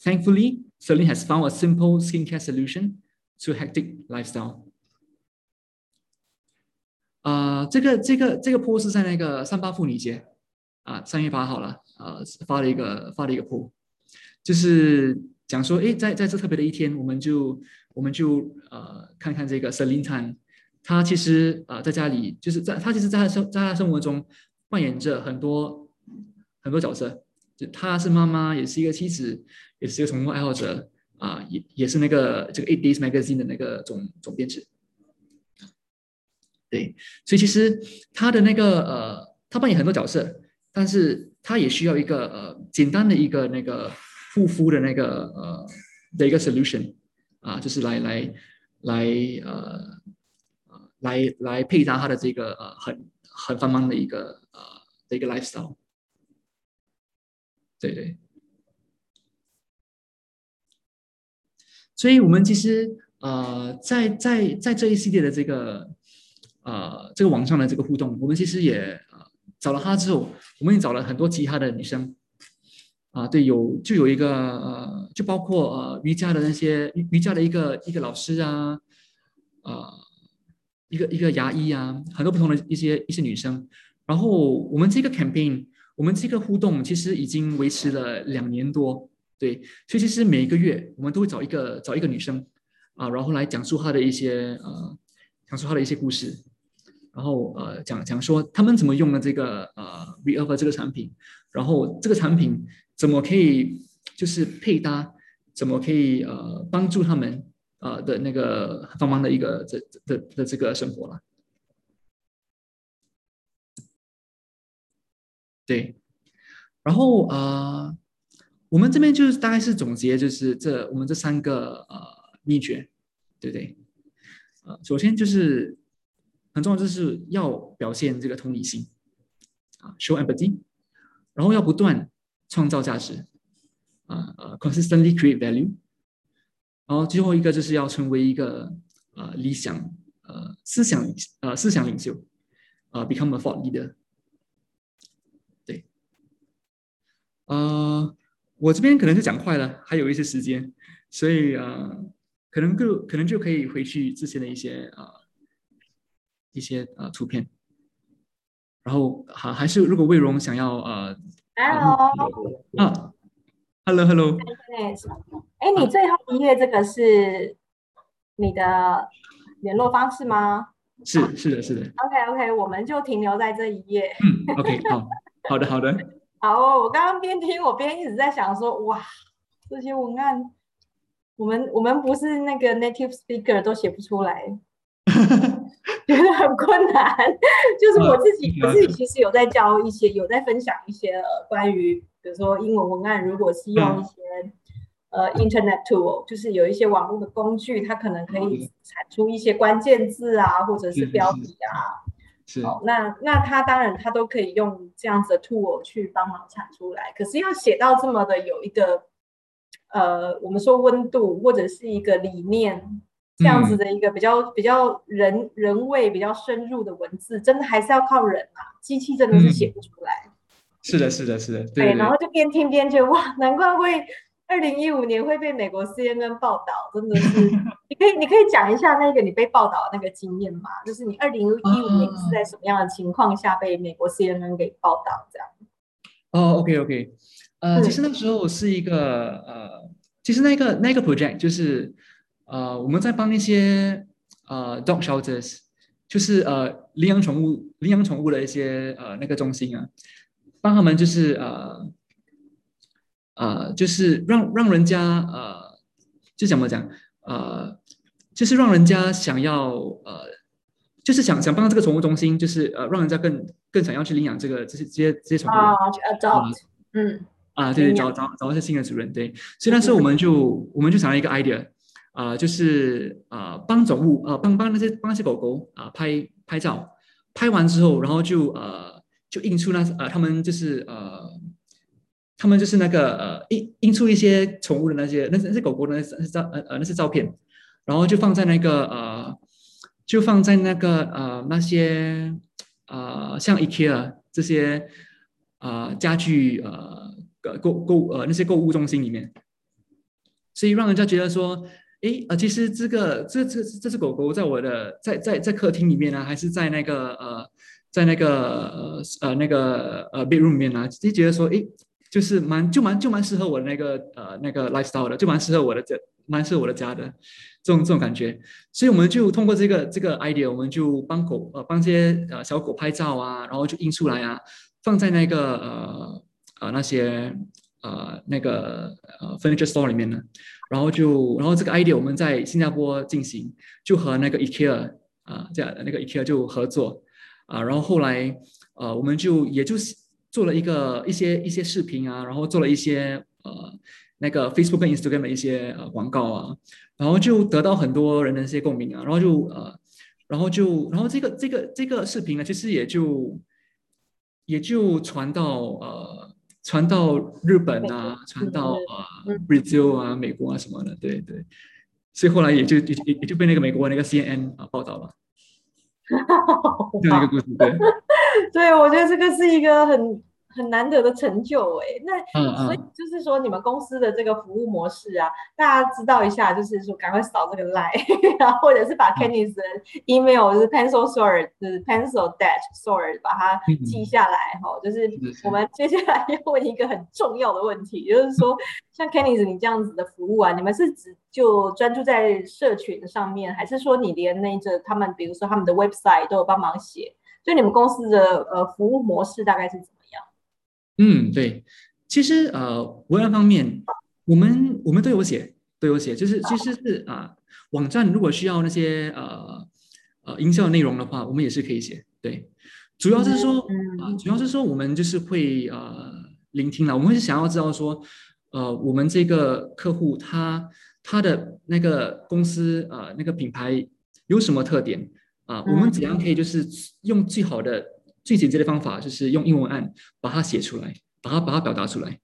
Thankfully, Celine has found a simple skincare solution to a hectic lifestyle. 啊、呃，这个这个这个 post 是在那个三八妇女节啊，三月八号了，呃，发了一个发了一个 post，就是。 讲说，哎，在在这特别的一天，我们就我们就呃看看这个 Celine Tan，她其实呃在家里就是在她其实在她生在她生活中扮演着很多很多角色，就她是妈妈，也是一个妻子，也是一个宠物爱好者啊、也也是那个这个 Eight Days Magazine 的那个总总编辑。对，所以其实她的那个呃，她扮演很多角色，但是她也需要一个呃简单的一个那个。护肤的那个呃的一个 solution 啊，就是来来来呃来来配搭他的这个呃很很繁忙的一个呃的一个 lifestyle，对对，所以我们其实呃在在在这一系列的这个呃这个网上的这个互动，我们其实也呃找了他之后，我们也找了很多其他的女生。啊，对，有就有一个呃，就包括呃瑜伽的那些瑜伽的一个一个老师啊，呃，一个一个牙医啊，很多不同的一些一些女生。然后我们这个 campaign，我们这个互动其实已经维持了两年多，对，所以其实每一个月我们都会找一个找一个女生啊，然后来讲述她的一些呃，讲述她的一些故事，然后呃讲讲说他们怎么用的这个呃 Reoff 这个产品，然后这个产品。怎么可以就是配搭？怎么可以呃帮助他们呃的那个繁忙的一个这的的这个生活了？对，然后呃，我们这边就是大概是总结，就是这我们这三个呃秘诀，对不对？呃，首先就是很重要，就是要表现这个同理心啊，show empathy，然后要不断。创造价值，啊呃，consistently create value，然后最后一个就是要成为一个呃理想呃思想呃思想领袖，啊、呃、become a thought leader。对，呃，我这边可能就讲快了，还有一些时间，所以呃，可能就可能就可以回去之前的一些啊、呃、一些呃图片，然后还还是如果魏荣想要呃。Hello，啊，Hello，Hello，哎，你最后一页这个是你的联络方式吗？是，是的，是的。OK，OK，我们就停留在这一页。嗯，OK，好，好的，好的。好哦，我刚刚边听我边一直在想说，哇，这些文案，我们我们不是那个 native speaker 都写不出来。觉得很困难。就是我自己，我自己其实有在教一些，有在分享一些关于，比如说英文文案，如果是用一些、嗯、呃 Internet tool，就是有一些网络的工具，它可能可以产出一些关键字啊，或者是标题啊。是，好，那那它当然它都可以用这样子的 tool 去帮忙产出来，可是要写到这么的有一个。呃，我们说温度或者是一个理念，这样子的一个比较、嗯、比较人人味比较深入的文字，真的还是要靠人啊，机器真的是写不出来。嗯、是的，是的，是的，对，对，对。然后就边听边觉得哇，难怪会二零一五年会被美国 CNN 报道，真的是。你可以你可以讲一下那个你被报道的那个经验吗？就是你二零一五年是在什么样的情况下被美国 CNN 给报道这样？哦，OK OK。呃，其实那时候是一个呃，其实那个那个 project 就是呃，我们在帮那些呃 dog shelters，就是呃领养宠物领养宠物的一些呃那个中心啊，帮他们就是呃呃就是让让人家呃就怎么讲呃，就是让人家想要呃，就是想想帮这个宠物中心，就是呃让人家更更想要去领养这个这些这些这些宠物啊，adopt，嗯。啊，对对，找找找一些新的主人，对。所以那时候我们就我们就想了一个 idea，啊、就是啊、帮宠物，呃，帮帮那些帮那些狗狗啊、拍拍照，拍完之后，然后就呃就印出那呃他们就是呃他们就是那个呃印印出一些宠物的那些那那些狗狗的那些照呃呃那些照片，然后就放在那个呃就放在那个呃那些呃像 IKEA 这些呃家具呃。购购呃那些购物中心里面，所以让人家觉得说，诶呃其实这个这这这只狗狗在我的在在在客厅里面呢、啊，还是在那个呃在那个呃那个呃 bedroom 里面呢、啊，就觉得说，诶就是蛮就蛮就蛮适合我的那个呃那个 lifestyle 的，就蛮适合我的家，蛮适合我的家的这种这种感觉，所以我们就通过这个这个 idea，我们就帮狗呃帮些呃小狗拍照啊，然后就印出来啊，放在那个呃。呃，那些呃那个呃 furniture store 里面呢，然后就然后这个 idea 我们在新加坡进行，就和那个 IKEA 啊、这样那个 IKEA 就合作啊、然后后来呃我们就也就做了一个一些一些视频啊，然后做了一些呃那个 Facebook 跟 Instagram 的一些呃广告啊，然后就得到很多人的一些共鸣啊，然后就呃然后就然后这个这个这个视频呢，其实也就也就传到呃。传到日本啊，传到啊 Brazil 啊，美国啊什么的，对对，所以后来也就也也就被那个美国那个 CNN 啊报道了，这样一个故事，对，对，我觉得这个是一个很。很难得的成就哎，那所以就是说你们公司的这个服务模式啊，大家知道一下，就是说赶快扫这个 line，然后或者是把 Kenny 的 email 就是 pencil sword 就是 pencil dash sword 把它记下来哈，就是我们接下来要问一个很重要的问题，就是说 像 Kenny's 你这样子的服务啊，你们是只就专注在社群上面，还是说你连那个他们比如说他们的 website 都有帮忙写？所以你们公司的呃服务模式大概是怎么？嗯，对，其实呃，文案方面，我们我们都有写，都有写，就是其实是啊、呃，网站如果需要那些呃呃营销内容的话，我们也是可以写。对，主要是说啊、呃，主要是说我们就是会呃聆听了，我们是想要知道说，呃，我们这个客户他他的那个公司呃那个品牌有什么特点啊、呃？我们怎样可以就是用最好的。最简洁的方法就是用英文文案把它写出来，把它把它表达出来，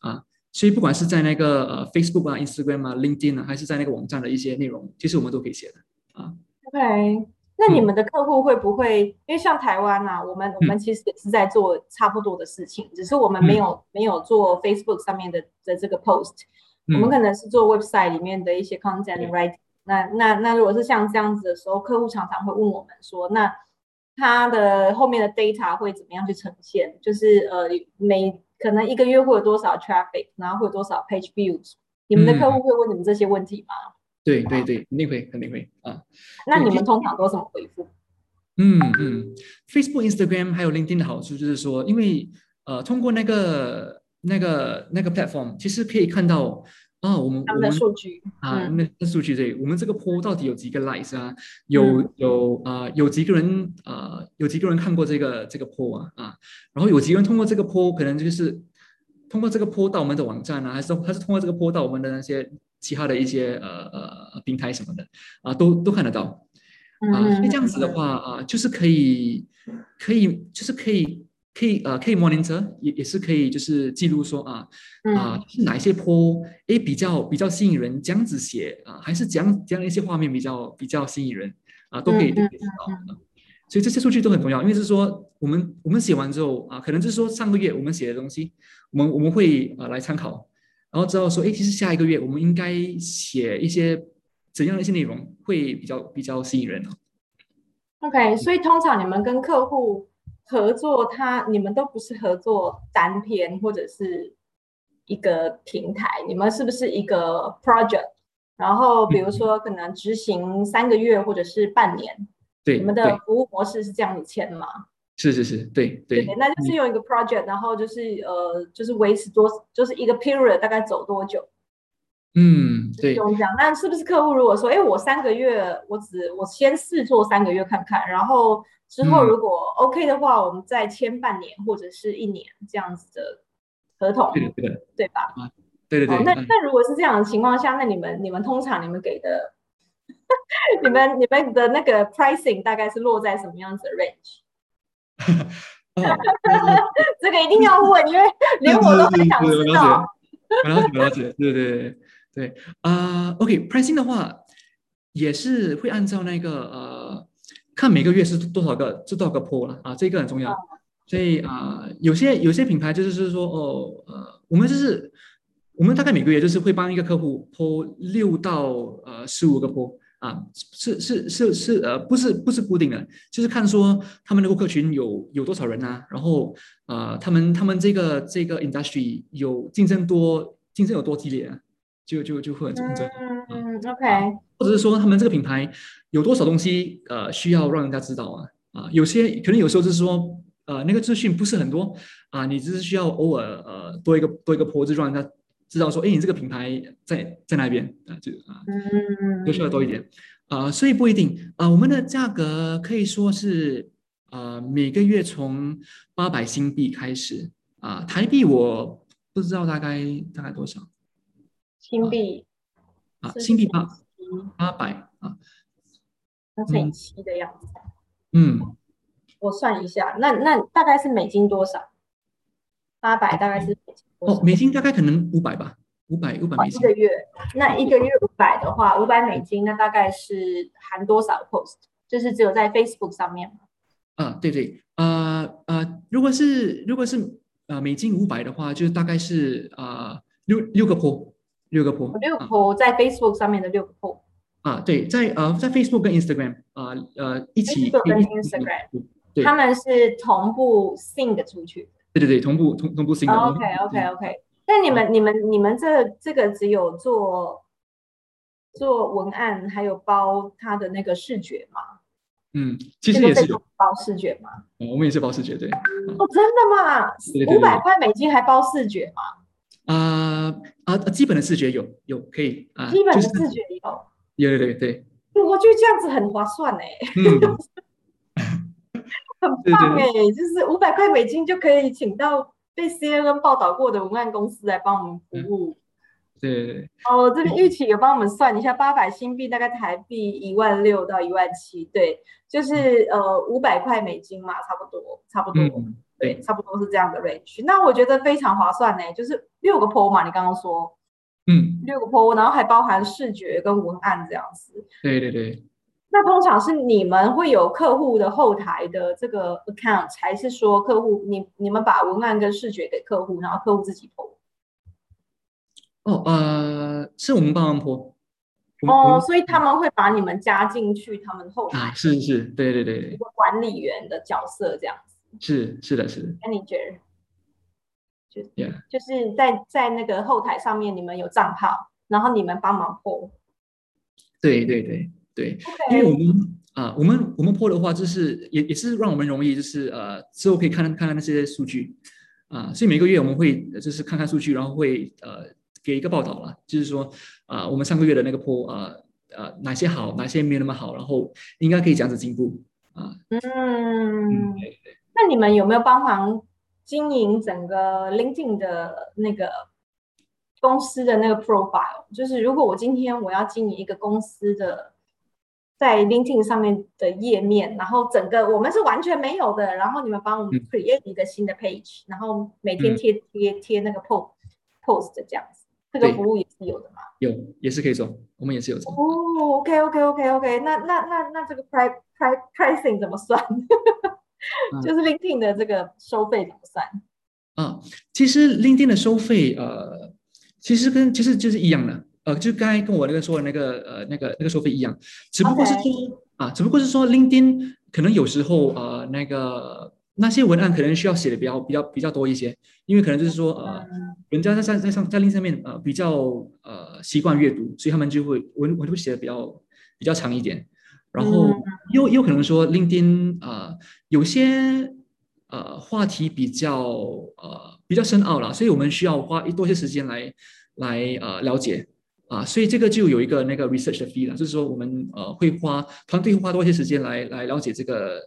啊，所以不管是在那个呃 Facebook 啊、Instagram 啊、LinkedIn 啊，还是在那个网站的一些内容，其实我们都可以写的，啊。OK，那你们的客户会不会？嗯、因为像台湾啊，我们我们其实也是在做差不多的事情，嗯、只是我们没有、嗯、没有做 Facebook 上面的的这个 post，、嗯、我们可能是做 website 里面的一些 content writing、嗯。那那那如果是像这样子的时候，客户常常会问我们说，那。它的后面的 data 会怎么样去呈现？就是呃，每可能一个月会有多少 traffic，然后会有多少 page views？你们的客户会问你们这些问题吗？嗯、对对对，肯定会，肯定会啊。那你们通常都怎么回复？嗯嗯，Facebook、Instagram 还有 LinkedIn 的好处就是说，因为呃，通过那个那个那个 platform，其实可以看到啊，我们我们数据啊，那那数据对，我们这个 po 到底有几个 likes 啊？有有啊、呃，有几个人啊、呃？有几个人看过这个这个 po 啊？啊，然后有几个人通过这个 po，可能就是通过这个 po 到我们的网站啊，还是还是通过这个 po 到我们的那些其他的一些呃呃平台什么的啊，都都看得到啊。所以这样子的话啊，就是可以可以就是可以。可以呃，可以 monitor 也也是可以，就是记录说啊啊，是哪一些 po 诶比较比较吸引人，这样子写啊，还是讲这样一些画面比较比较吸引人啊，都可以都可以知道。所以这些数据都很重要，因为是说我们我们写完之后啊，可能就是说上个月我们写的东西，我们我们会啊来参考，然后知道说诶，其实下一个月我们应该写一些怎样的一些内容会比较比较吸引人呢？OK，所以通常你们跟客户。合作他，你们都不是合作单篇或者是一个平台，你们是不是一个 project？然后比如说可能执行三个月或者是半年，对，你们的服务模式是这样子签吗？是是是，对对，对，那就是用一个 project，然后就是呃，就是维持多，就是一个 period 大概走多久？嗯，对，用这样。那是不是客户如果说，哎，我三个月，我只我先试做三个月看看，然后。之后如果 OK 的话，嗯、我们再签半年或者是一年这样子的合同，对对对吧？啊，对对对。哦、那那如果是这样的情况下，那你们你们通常你们给的，你们你们的那个 pricing 大概是落在什么样子的 range？这个一定要问，因为连我都很想知道。我了解，我了解，对对对对啊。Uh, OK，pricing、okay, 的话也是会按照那个呃。看每个月是多少个，是多少个 po 了啊，这个很重要。所以啊，有些有些品牌就是是说哦，呃，我们就是我们大概每个月就是会帮一个客户 po 六到呃十五个 po 啊，是是是是呃不是不是固定的，就是看说他们的顾客群有有多少人啊，然后啊、呃、他们他们这个这个 industry 有竞争多竞争有多激烈啊。就就就会很竞争，嗯，OK，或者是说他们这个品牌有多少东西呃需要让人家知道啊？啊，有些可能有时候就是说呃那个资讯不是很多啊，你只是需要偶尔呃多一个多一个 po 让人家知道说，哎，你这个品牌在在那边啊，就啊，嗯，就需要多一点啊，所以不一定。啊，我们的价格可以说是啊每个月从八百新币开始。啊，台币我不知道大概大概多少。新币啊，新币八八百啊，乘以七的样子。嗯，我算一下，那那大概是美金多少？八百大概是美金？哦，美金大概可能五百吧，五百五百美金。一个月，那一个月五百的话，五百美金，那大概是含多少 post？就是只有在 Facebook 上面吗？啊，对对，啊、呃、如果是如果是呃美金五百的话，就大概是啊、呃、六六个 po。六个 po，六个 po 在 Facebook 上面的六个 po 啊，对，在呃在 Facebook 跟 Instagram 啊呃一起 Facebook 跟 Instagram，对，他们是同步 sync 出去。对对对，同步同同步 sync。OK OK OK，但你们你们你们这这个只有做做文案，还有包它的那个视觉吗？嗯，其实也是包视觉吗？我们也是包视觉，对。哦，真的吗？五百块美金还包视觉吗？啊啊，基本的视觉有有可以啊，基本的视觉有，有对对对，我觉得这样子很划算哎，嗯、很棒哎，就是五百块美金就可以请到被 CNN 报道过的文案公司来帮我们服务，对对对，哦，这边玉琪有帮我们算一下，八百新币大概台币一万六到一万七，对，就是呃五百块美金嘛，差不多差不多。嗯对，差不多是这样的 range。那我觉得非常划算呢，就是六个 po 嘛，你刚刚说，嗯，六个 po，然后还包含视觉跟文案这样子。对对对。那通常是你们会有客户的后台的这个 account，还是说客户你你们把文案跟视觉给客户，然后客户自己 po？哦，呃，是我们帮忙 po。哦，所以他们会把你们加进去他们后台。啊，是是，对对对，一个管理员的角色这样子。是是的，是的。Manager，就 Yeah. 就是在在那个后台上面，你们有账号，然后你们帮忙 po。对对对对，Okay. 因为我们啊，我们我们 po 的话，就是也也是让我们容易，就是呃之后可以看看看那些数据啊，所以每个月我们会就是看看数据，然后会呃给一个报道了，就是说啊、呃，我们上个月的那个 poll 啊呃哪些好，哪些没有那么好，然后应该可以这样子进步啊。嗯，嗯对对，那你们有没有帮忙经营整个 LinkedIn 的那个公司的那个 profile？就是如果我今天我要经营一个公司的。在 LinkedIn 上面的页面，然后整个我们是完全没有的，然后你们帮我们 create 一个新的 page，、嗯、然后每天贴贴贴那个 post post 这样子，这个服务也是有的吗？有，也是可以做，我们也是有做。哦，OK OK OK OK，那那那那这个 price price pricing 怎么算？就是 LinkedIn 的这个收费怎么算？啊，其实 LinkedIn 的收费呃，其实跟其实就是一样的。呃，就刚才跟我那个说的那个呃那个那个收费一样，只不过是说.啊，只不过是说 LinkedIn 可能有时候呃那个那些文案可能需要写的比较比较比较多一些，因为可能就是说呃人家在在在上在 LinkedIn 上面呃比较呃习惯阅读，所以他们就会文文会写的比较比较长一点，然后又又可能说 LinkedIn 呃有些呃话题比较呃比较深奥了，所以我们需要花一多些时间来来呃了解。啊，所以这个就有一个那个 research 的 fee 了，就是说我们呃会花团队会花多一些时间来来了解这个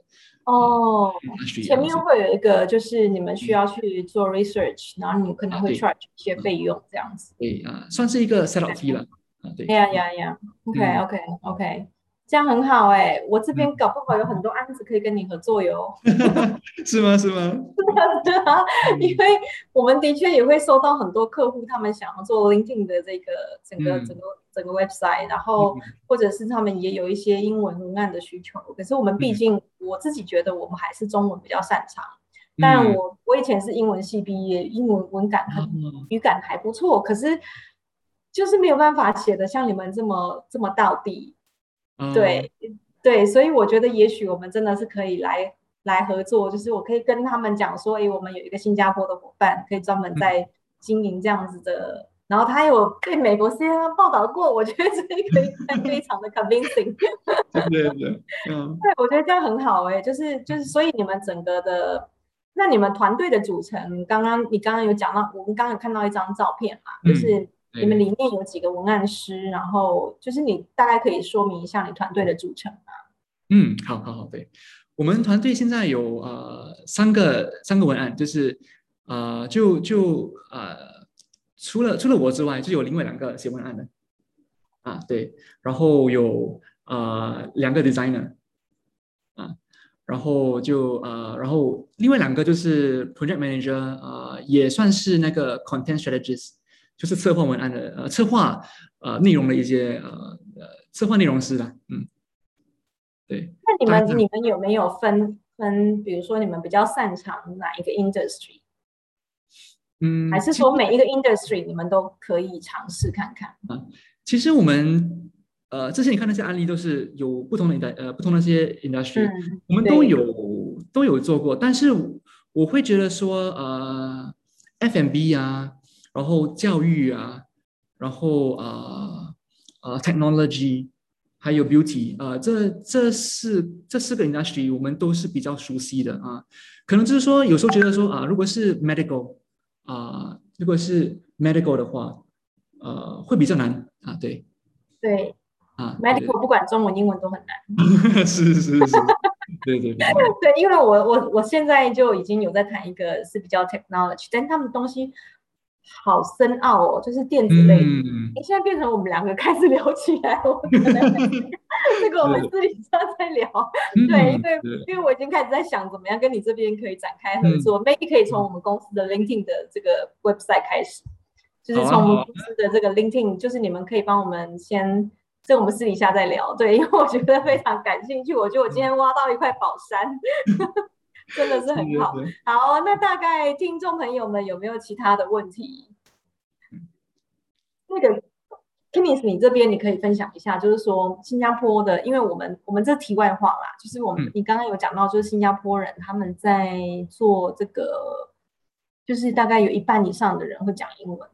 哦，呃、前面会有一个就是你们需要去做 research，、嗯、然后你们可能会 charge 一些费用这样子。对啊，算是一个 set up fee 了。啊，对。呀呀呀，OK OK OK。这样很好哎、欸，我这边搞不好有很多案子可以跟你合作哟。是吗？是吗？是啊，因为我们的确也会收到很多客户，他们想要做 LinkedIn 的这个整个、嗯、整个整个 website，然后或者是他们也有一些英文文案的需求。可是我们毕竟，我自己觉得我们还是中文比较擅长。当然，我我以前是英文系毕业，英文文感很语感还不错，可是就是没有办法写得像你们这么这么道地。对对，所以我觉得也许我们真的是可以来来合作，就是我可以跟他们讲说，哎，我们有一个新加坡的伙伴，可以专门在经营这样子的，嗯、然后他有被美国 CNN 报道过，我觉得这个 非常 的 convincing。对对对，嗯，对，我觉得这样很好哎，就是就是，所以你们整个的，那你们团队的组成，刚刚你刚刚有讲到，我们刚刚有看到一张照片嘛，就是。嗯你们里面有几个文案师，然后就是你大概可以说明一下你团队的组成吗？嗯，好好好，对，我们团队现在有呃三个三个文案，就是呃就就呃除了除了我之外，就有另外两个写文案的啊，对，然后有呃两个 designer 啊，然后就呃然后另外两个就是 project manager 啊、呃，也算是那个 content strategist。就是策划文案的呃，策划呃内容的一些呃呃策划内容师啦，嗯，对。那你们你们有没有分分，比如说你们比较擅长哪一个 industry？嗯，还是说每一个 industry 你们都可以尝试看看？啊，其实我们呃之前你看那些案例都是有不同的呃不同的一些 industry，嗯，我们都有都有做过，但是我会觉得说呃 F&B 啊。然后教育啊，然后啊啊、呃呃、technology，还有 beauty 啊、呃，这这四这四个 industry 我们都是比较熟悉的啊。可能就是说，有时候觉得说啊，如果是 medical 啊，如果是 medical 的话，呃，会比较难啊。对对啊，medical 不管中文英文都很难。是是是，对对对。对，因为我我我现在就已经有在谈一个是比较 technology，但他们东西。好深奥哦，就是电子类。嗯，你现在变成我们两个开始聊起来，我可能 这个我们私底下再聊。是对，因为因为我已经开始在想，怎么样跟你这边可以展开合作。嗯、maybe 可以从我们公司的 LinkedIn 的这个 website 开始，就是从我们公司的这个 LinkedIn，就是你们可以帮我们先，这我们私底下再聊。对，因为我觉得非常感兴趣，我觉得我今天挖到一块宝山。真的是很好，好，那大概听众朋友们有没有其他的问题？那个 Kenneth 你这边你可以分享一下，就是说新加坡的，因为我们我们这题外话啦，就是我们、嗯、你刚刚有讲到，就是新加坡人他们在做这个，就是大概有一半以上的人会讲英文。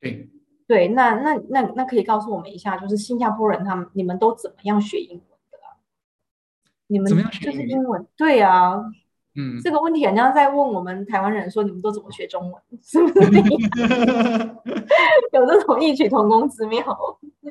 对，对，那那那那可以告诉我们一下，就是新加坡人他们你们都怎么样学英文的？你们就是英文？对啊。嗯，这个问题好像在问我们台湾人说，你们都怎么学中文？是不是？有这种异曲同工之妙。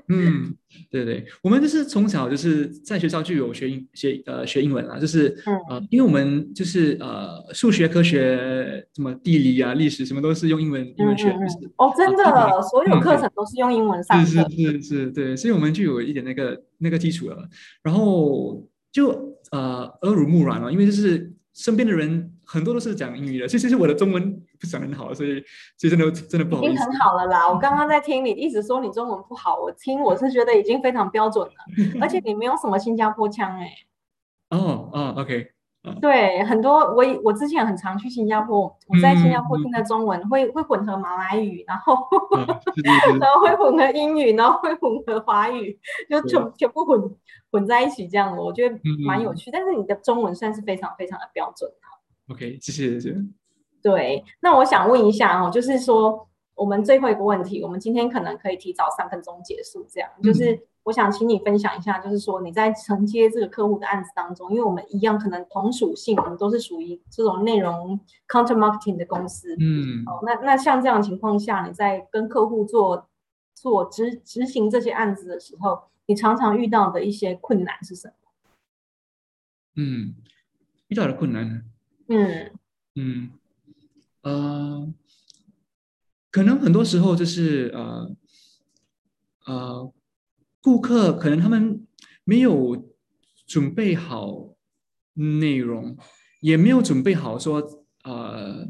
嗯，对对，我们就是从小就是在学校就有学英学呃学英文啦，就是、嗯、呃，因为我们就是呃数学、科学、什么地理啊、历史什么都是用英文英文学，就是哦，真的，啊、所有课程都是用英文上的，是是是是，对，所以我们就有一点那个那个基础了，然后就呃耳濡目染了，因为就是。身边的人很多都是讲英语的，其实我的中文不是讲很好，所以其实真的真的不好意思。已经很好了啦，我刚刚在听你一直说你中文不好，我听我是觉得已经非常标准了，而且你没有什么新加坡腔哎、欸。哦哦，OK。对，很多我我之前很常去新加坡，我在新加坡听的中文会、嗯、会混合马来语，然后、嗯、然后会混合英语，然后会混合华语，就全全部混混在一起这样，我觉得蛮有趣、嗯。但是你的中文算是非常非常的标准。OK，谢谢谢谢。对，那我想问一下哦，就是说我们最后一个问题，我们今天可能可以提早三分钟结束，这样就是。嗯我想请你分享一下，就是说你在承接这个客户的案子当中，因为我们一样可能同属性，我们都是属于这种内容 counter marketing 的公司。嗯，哦，那那像这样的情况下，你在跟客户做做执执行这些案子的时候，你常常遇到的一些困难是什么？嗯，遇到的困难。嗯嗯呃，可能很多时候就是呃呃。顾客可能他们没有准备好内容，也没有准备好说呃，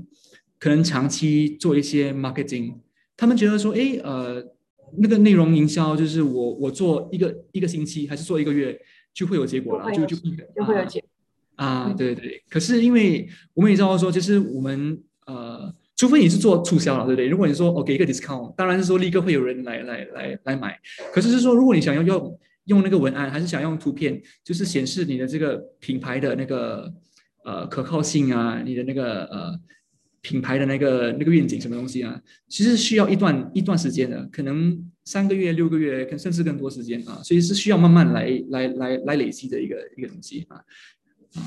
可能长期做一些 marketing。他们觉得说，哎，呃，那个内容营销就是我我做一个一个星期还是做一个月就会有结果了，就就就会有结果啊，啊，对对。可是因为我们也知道说，就是我们呃。除非你是做促销了，对不对？如果你说我给一个 discount，当然是说立刻会有人来来来来买。可是是说，如果你想要用用那个文案，还是想用图片，就是显示你的这个品牌的那个呃可靠性啊，你的那个呃品牌的那个那个愿景什么东西啊，其实需要一段一段时间的，可能三个月、六个月，甚至更多时间啊，所以是需要慢慢来来来来累积的一个一个东西啊啊，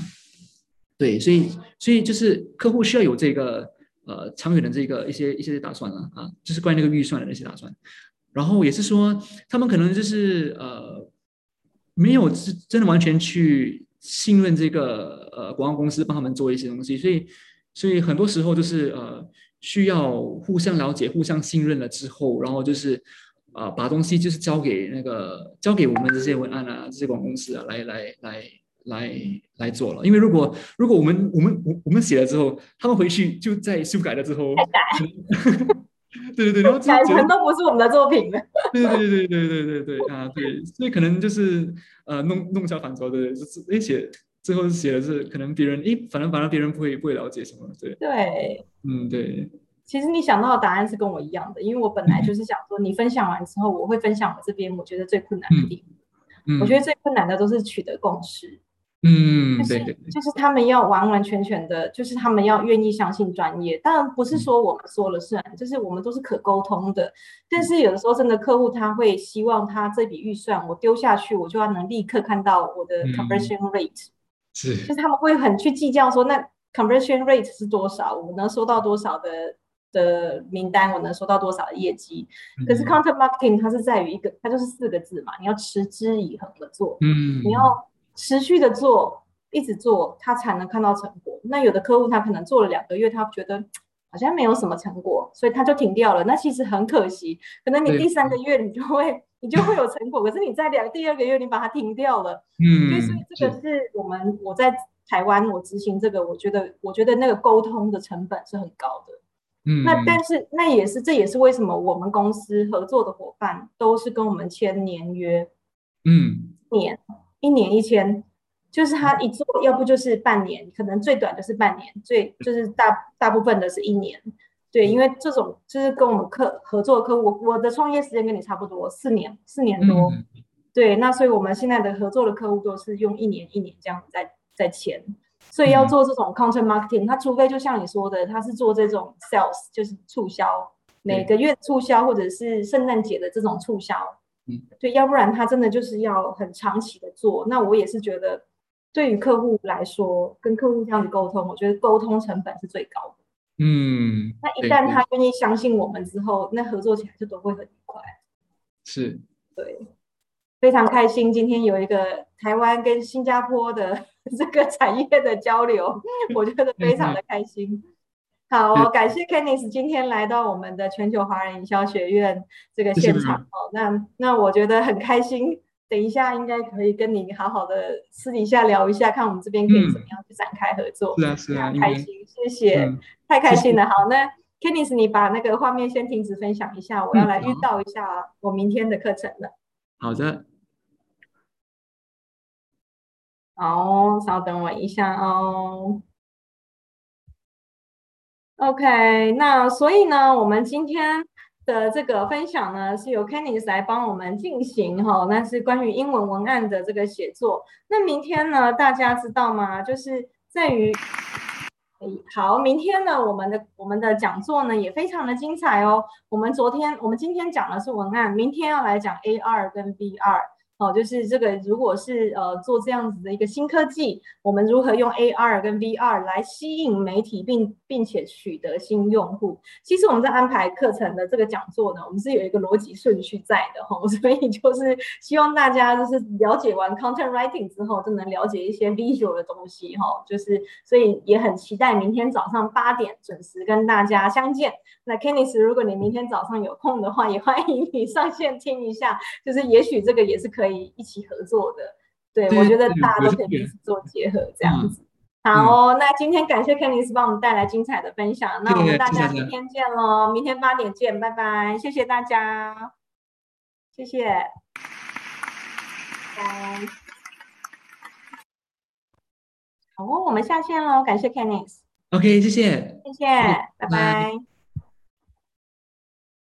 对，所以所以就是客户需要有这个。呃，长远的这个一些一些打算了啊，就是关于那个预算的那些打算，然后也是说，他们可能就是呃，没有真真的完全去信任这个呃广告公司帮他们做一些东西，所以所以很多时候就是呃需要互相了解、互相信任了之后，然后就是呃把东西就是交给那个交给我们这些文案啊、这些广告公司啊来来来。来来做了，因为如果如果我们我们我我们写了之后，他们回去就在修改了之后，对对对，然后改成都不是我们的作品了。对对对对对对对对啊，对，所以可能就是呃弄弄巧反拙，的，就是哎写最后写的是可能别人诶，反正反正别人不会不会了解什么，对对，嗯对。其实你想到的答案是跟我一样的，因为我本来就是想说，你分享完之后，我会分享我这边我觉得最困难的地方。嗯，我觉得最困难的都是取得共识。嗯，就是对，就是他们要完完全全的，就是他们要愿意相信专业。当然不是说我们说了算，嗯，就是我们都是可沟通的。但是有的时候，真的客户他会希望他这笔预算我丢下去，我就要能立刻看到我的 conversion rate，嗯。是，就是他们会很去计较说，那 conversion rate 是多少，我能收到多少的的名单，我能收到多少的业绩。嗯，可是 content marketing 它是在于一个，它就是四个字嘛，你要持之以恒的做，嗯，你要。持续的做，一直做，他才能看到成果。那有的客户他可能做了两个月，他觉得好像没有什么成果，所以他就停掉了。那其实很可惜，可能你第三个月你就会你就会有成果，可是你在两第二个月你把它停掉了。嗯，所以这个是我们我在台湾我执行这个，我觉得我觉得那个沟通的成本是很高的。嗯，那但是那也是这也是为什么我们公司合作的伙伴都是跟我们签年约。嗯，年。一年一签，就是他一做，要不就是半年，可能最短的是半年，最就是大大部分的是一年。对，因为这种就是跟我们客合作的客户，我我的创业时间跟你差不多，四年四年多。对，那所以我们现在的合作的客户都是用一年一年这样子在在签。所以要做这种 content marketing，他除非就像你说的，他是做这种 sales，就是促销，每个月促销或者是圣诞节的这种促销。嗯，对，要不然他真的就是要很长期的做。那我也是觉得，对于客户来说，跟客户这样子沟通，我觉得沟通成本是最高的。嗯，那一旦他愿意相信我们之后，那合作起来就都会很愉快。是，对，非常开心今天有一个台湾跟新加坡的 这个产业的交流，我觉得非常的开心。好、哦，感谢 Kenneth 今天来到我们的全球华人营销学院这个现场哦。那那我觉得很开心，等一下应该可以跟你好好的私底下聊一下，看我们这边可以怎么样去展开合作。是啊，是啊，开心，谢谢、嗯，太开心了。好，那 Kenneth 你把那个画面先停止分享一下，我要来预告一下我明天的课程了。好的。好，稍等我一下哦。OK，那所以呢，我们今天的这个分享呢，是由 Kenneth 来帮我们进行哈，那是关于英文文案的这个写作。那明天呢，大家知道吗？就是在于，好，明天呢，我们的我们的讲座呢也非常的精彩哦。我们昨天，我们今天讲的是文案，明天要来讲 AR 跟 VR。哦，就是这个，如果是呃做这样子的一个新科技，我们如何用 AR 跟 VR 来吸引媒体并并且取得新用户？其实我们在安排课程的这个讲座呢，我们是有一个逻辑顺序在的哈，所以就是希望大家就是了解完 content writing 之后，就能了解一些 visual 的东西哈，就是所以也很期待明天早上八点准时跟大家相见。那 Kenneth，如果你明天早上有空的话，也欢迎你上线听一下，就是也许这个也是可。可以一起合作的，对，对我觉得大家都可以彼此做结合，这样子。嗯、好、哦嗯，那今天感谢 Kenneth 帮我们带来精彩的分享，那我们大家明天见喽，明天八点见，拜拜，谢谢大家，谢谢，拜。好哦，我们下线喽，感谢 Kenneth。OK，谢谢，谢谢，拜拜。拜拜。